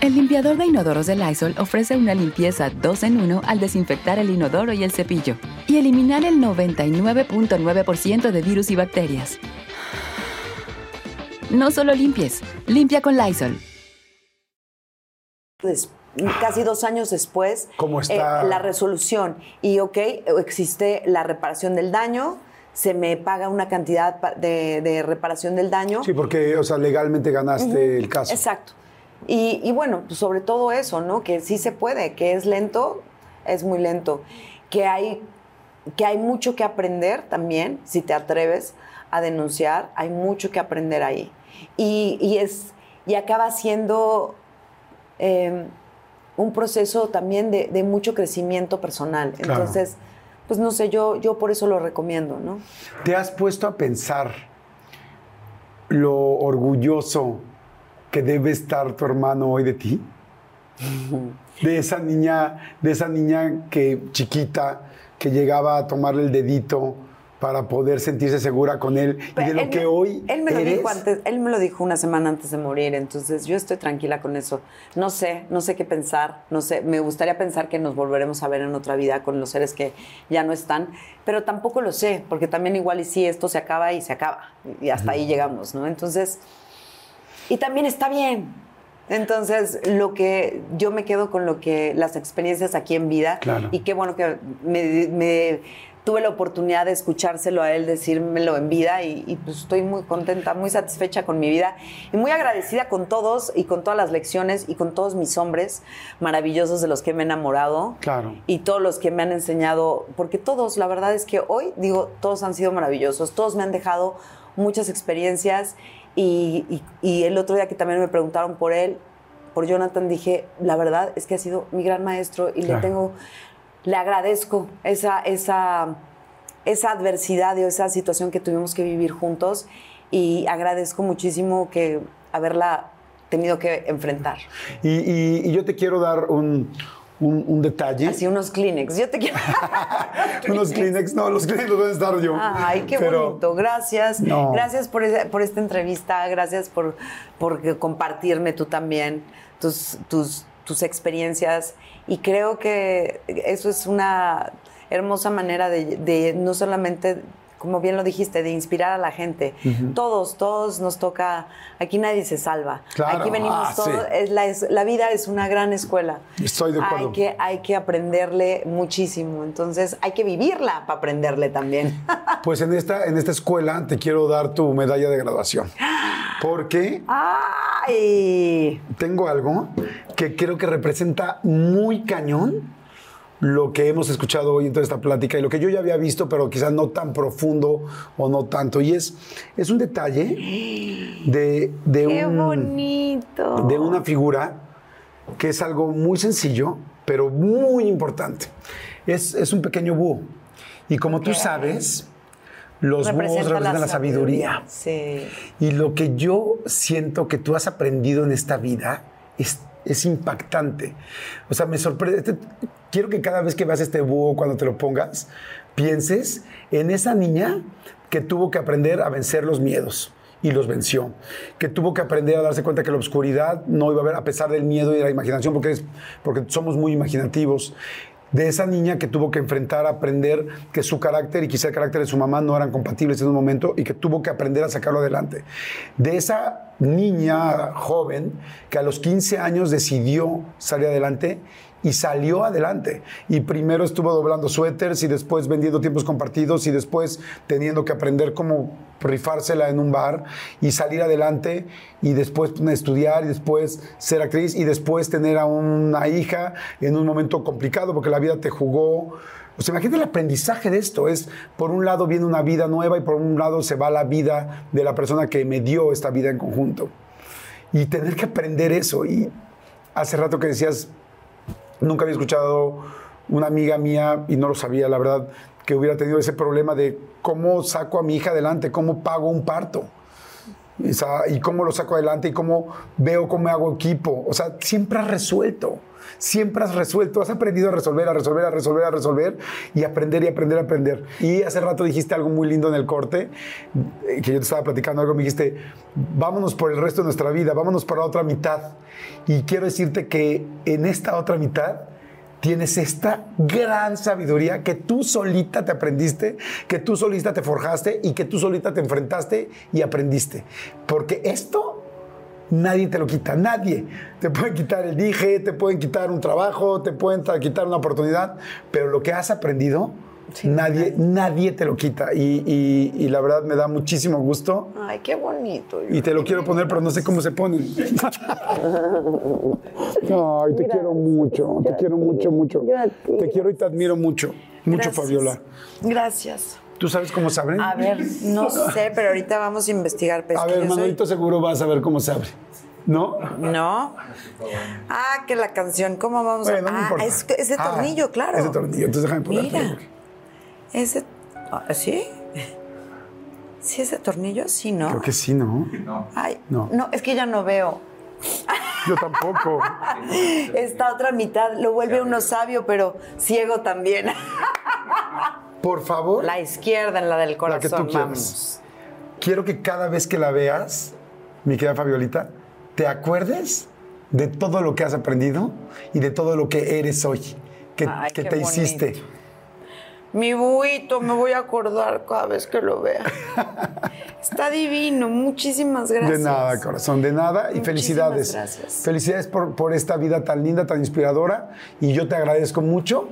El limpiador de inodoros de Lysol ofrece una limpieza 2 en 1 al desinfectar el inodoro y el cepillo y eliminar el 99.9% de virus y bacterias. No solo limpies, limpia con Lysol. des- casi dos años después, ¿Cómo está? eh, la resolución. Y, ok, existe la reparación del daño, se me paga una cantidad de, de reparación del daño. Sí, porque, o sea, legalmente ganaste el caso. Exacto. Y, y bueno, pues sobre todo eso, ¿no? Que sí se puede, que es lento, es muy lento. Que hay, que hay mucho que aprender también, si te atreves a denunciar, hay mucho que aprender ahí. Y, y es, y acaba siendo eh, un proceso también de, de mucho crecimiento personal. Claro. Entonces, pues no sé, yo, yo por eso lo recomiendo, ¿no? ¿Te has puesto a pensar lo orgulloso que debe estar tu hermano hoy de ti? De esa niña, de esa niña que chiquita que llegaba a tomarle el dedito para poder sentirse segura con él y de lo que me- hoy él me lo eres. dijo antes, él me lo dijo una semana antes de morir, entonces yo estoy tranquila con eso. No sé, no sé qué pensar, no sé, me gustaría pensar que nos volveremos a ver en otra vida con los seres que ya no están, pero tampoco lo sé, porque también igual y sí esto se acaba y se acaba y hasta ahí llegamos, ¿no? Entonces, y también está bien. Entonces, lo que yo me quedo con lo que las experiencias aquí en vida Claro. y qué bueno que me, me tuve la oportunidad de escuchárselo a él decírmelo en vida y, y, pues estoy muy contenta, muy satisfecha con mi vida y muy agradecida con todos y con todas las lecciones y con todos mis hombres maravillosos de los que me he enamorado Claro. y todos los que me han enseñado, porque todos, la verdad es que hoy digo, todos han sido maravillosos, todos me han dejado muchas experiencias y, y- y el otro día que también me preguntaron por él, por Jonathan, dije, la verdad es que ha sido mi gran maestro y le tengo, le agradezco esa, esa, esa adversidad o esa situación que tuvimos que vivir juntos y agradezco muchísimo que haberla tenido que enfrentar. Y, y- y yo te quiero dar un, un- un detalle. Así unos Kleenex. Yo te quiero. Unos Kleenex, no, los Kleenex los voy a estar yo. Ay, qué Pero- bonito. Gracias. No. Gracias por, por esta entrevista. Gracias por, por compartirme tú también tus, tus, tus experiencias. Y creo que eso es una hermosa manera de, de no solamente, como bien lo dijiste, de inspirar a la gente. Todos, todos nos toca. Aquí nadie se salva. Claro. Aquí venimos Ah, todos. sí. es la, es- la vida es una gran escuela. Estoy de acuerdo. Hay que, hay que aprenderle muchísimo. Entonces, hay que vivirla para aprenderle también. Pues en esta, en esta escuela te quiero dar tu medalla de graduación. Porque ¡Ay! tengo algo que creo que representa muy cañón lo que hemos escuchado hoy en toda esta plática y lo que yo ya había visto, pero quizás no tan profundo o no tanto. Y es, es un detalle de, de ¡Qué un- bonito! de una figura que es algo muy sencillo, pero muy importante. Es, es un pequeño búho. Y como tú sabes, los búhos representan la sabiduría. Sí. Y lo que yo siento que tú has aprendido en esta vida es, es impactante. O sea, me sorprende. Este- quiero que cada vez que veas este búho, cuando te lo pongas, pienses en esa niña que tuvo que aprender a vencer los miedos. Y los venció. Que tuvo que aprender a darse cuenta que la oscuridad no iba a haber, a pesar del miedo y de la imaginación, porque, porque somos muy imaginativos. De esa niña que tuvo que enfrentar, aprender que su carácter y quizá el carácter de su mamá no eran compatibles en un momento y que tuvo que aprender a sacarlo adelante. De esa niña joven que a los 15 años decidió salir adelante y salió adelante. Y primero estuvo doblando suéteres y después vendiendo tiempos compartidos y después teniendo que aprender cómo rifársela en un bar y salir adelante y después estudiar y después ser actriz y después tener a una hija en un momento complicado porque la vida te jugó. O sea, imagínate el aprendizaje de esto. Es, por un lado viene una vida nueva y por un lado se va la vida de la persona que me dio esta vida en conjunto. Y tener que aprender eso. Y hace rato que decías, nunca había escuchado una amiga mía, y no lo sabía, la verdad, que hubiera tenido ese problema de cómo saco a mi hija adelante, cómo pago un parto. Y cómo lo saco adelante y cómo veo cómo hago equipo. O sea, siempre has resuelto. Siempre has resuelto, has aprendido a resolver, a resolver, a resolver, a resolver y aprender y aprender, a aprender. Y hace rato dijiste algo muy lindo en el corte, eh, que yo te estaba platicando algo, me dijiste, vámonos por el resto de nuestra vida, vámonos por la otra mitad. Y quiero decirte que en esta otra mitad tienes esta gran sabiduría que tú solita te aprendiste, que tú solita te forjaste y que tú solita te enfrentaste y aprendiste. Porque esto nadie te lo quita, nadie. Te pueden quitar el dije, te pueden quitar un trabajo, te pueden quitar una oportunidad, pero lo que has aprendido, nadie, nadie te lo quita. Y, y- y la verdad me da muchísimo gusto. Ay, qué bonito. Y te lo quiero poner, pero no sé cómo se pone. Ay, te quiero mucho, te quiero mucho, mucho. Te quiero y te admiro mucho, mucho, Gracias. Fabiola. Gracias. ¿Tú sabes cómo se abre? A ver, no sé, pero ahorita vamos a investigar. pero A ver, soy- Manuelito seguro vas a ver cómo se abre. ¿No? ¿No? Ah, que la canción, ¿cómo vamos Bueno, a...? no ah, es, es de Ah, tornillo, claro. es de tornillo, entonces déjame ponértelo. Mira, es de... ah, ¿Sí? ¿Sí es de tornillo? Sí, ¿no? Creo que sí, ¿no? Ay, No. no. es que ya no veo. Yo tampoco. Esta otra mitad lo vuelve uno sabio, pero ciego también. Por favor, La izquierda en la del la corazón, que tú quieras. Quiero que cada vez que la veas, mi querida Fabiolita, te acuerdes de todo lo que has aprendido y de todo lo que eres hoy, que, Ay, que te bonito. hiciste. Mi buito, me voy a acordar cada vez que lo vea. Está divino, muchísimas gracias. De nada, corazón, de nada. Y Muchísimas felicidades. gracias. Felicidades por, por esta vida tan linda, tan inspiradora. Y yo te agradezco mucho,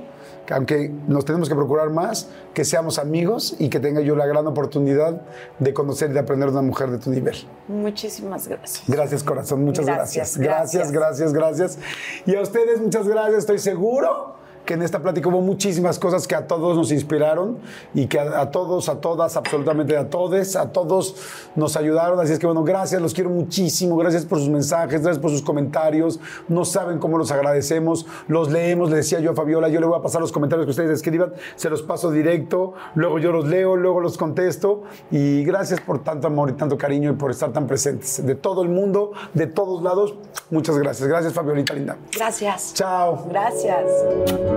aunque nos tenemos que procurar más, que seamos amigos y que tenga yo la gran oportunidad de conocer y de aprender de una mujer de tu nivel. Muchísimas gracias. Gracias, corazón, muchas gracias. Gracias, Gracias, gracias, gracias. Y a ustedes, muchas gracias. Estoy seguro que en esta plática hubo muchísimas cosas que a todos nos inspiraron y que a, a todos, a todas, absolutamente a todos, a todos nos ayudaron. Así es que bueno, gracias, los quiero muchísimo. Gracias por sus mensajes, gracias por sus comentarios. No saben cómo los agradecemos. Los leemos, le decía yo a Fabiola, yo le voy a pasar los comentarios que ustedes escriban, se los paso directo, luego yo los leo, luego los contesto. Y gracias por tanto amor y tanto cariño y por estar tan presentes de todo el mundo, de todos lados. Muchas gracias. Gracias, Fabiolita linda. Gracias. Chao. Gracias.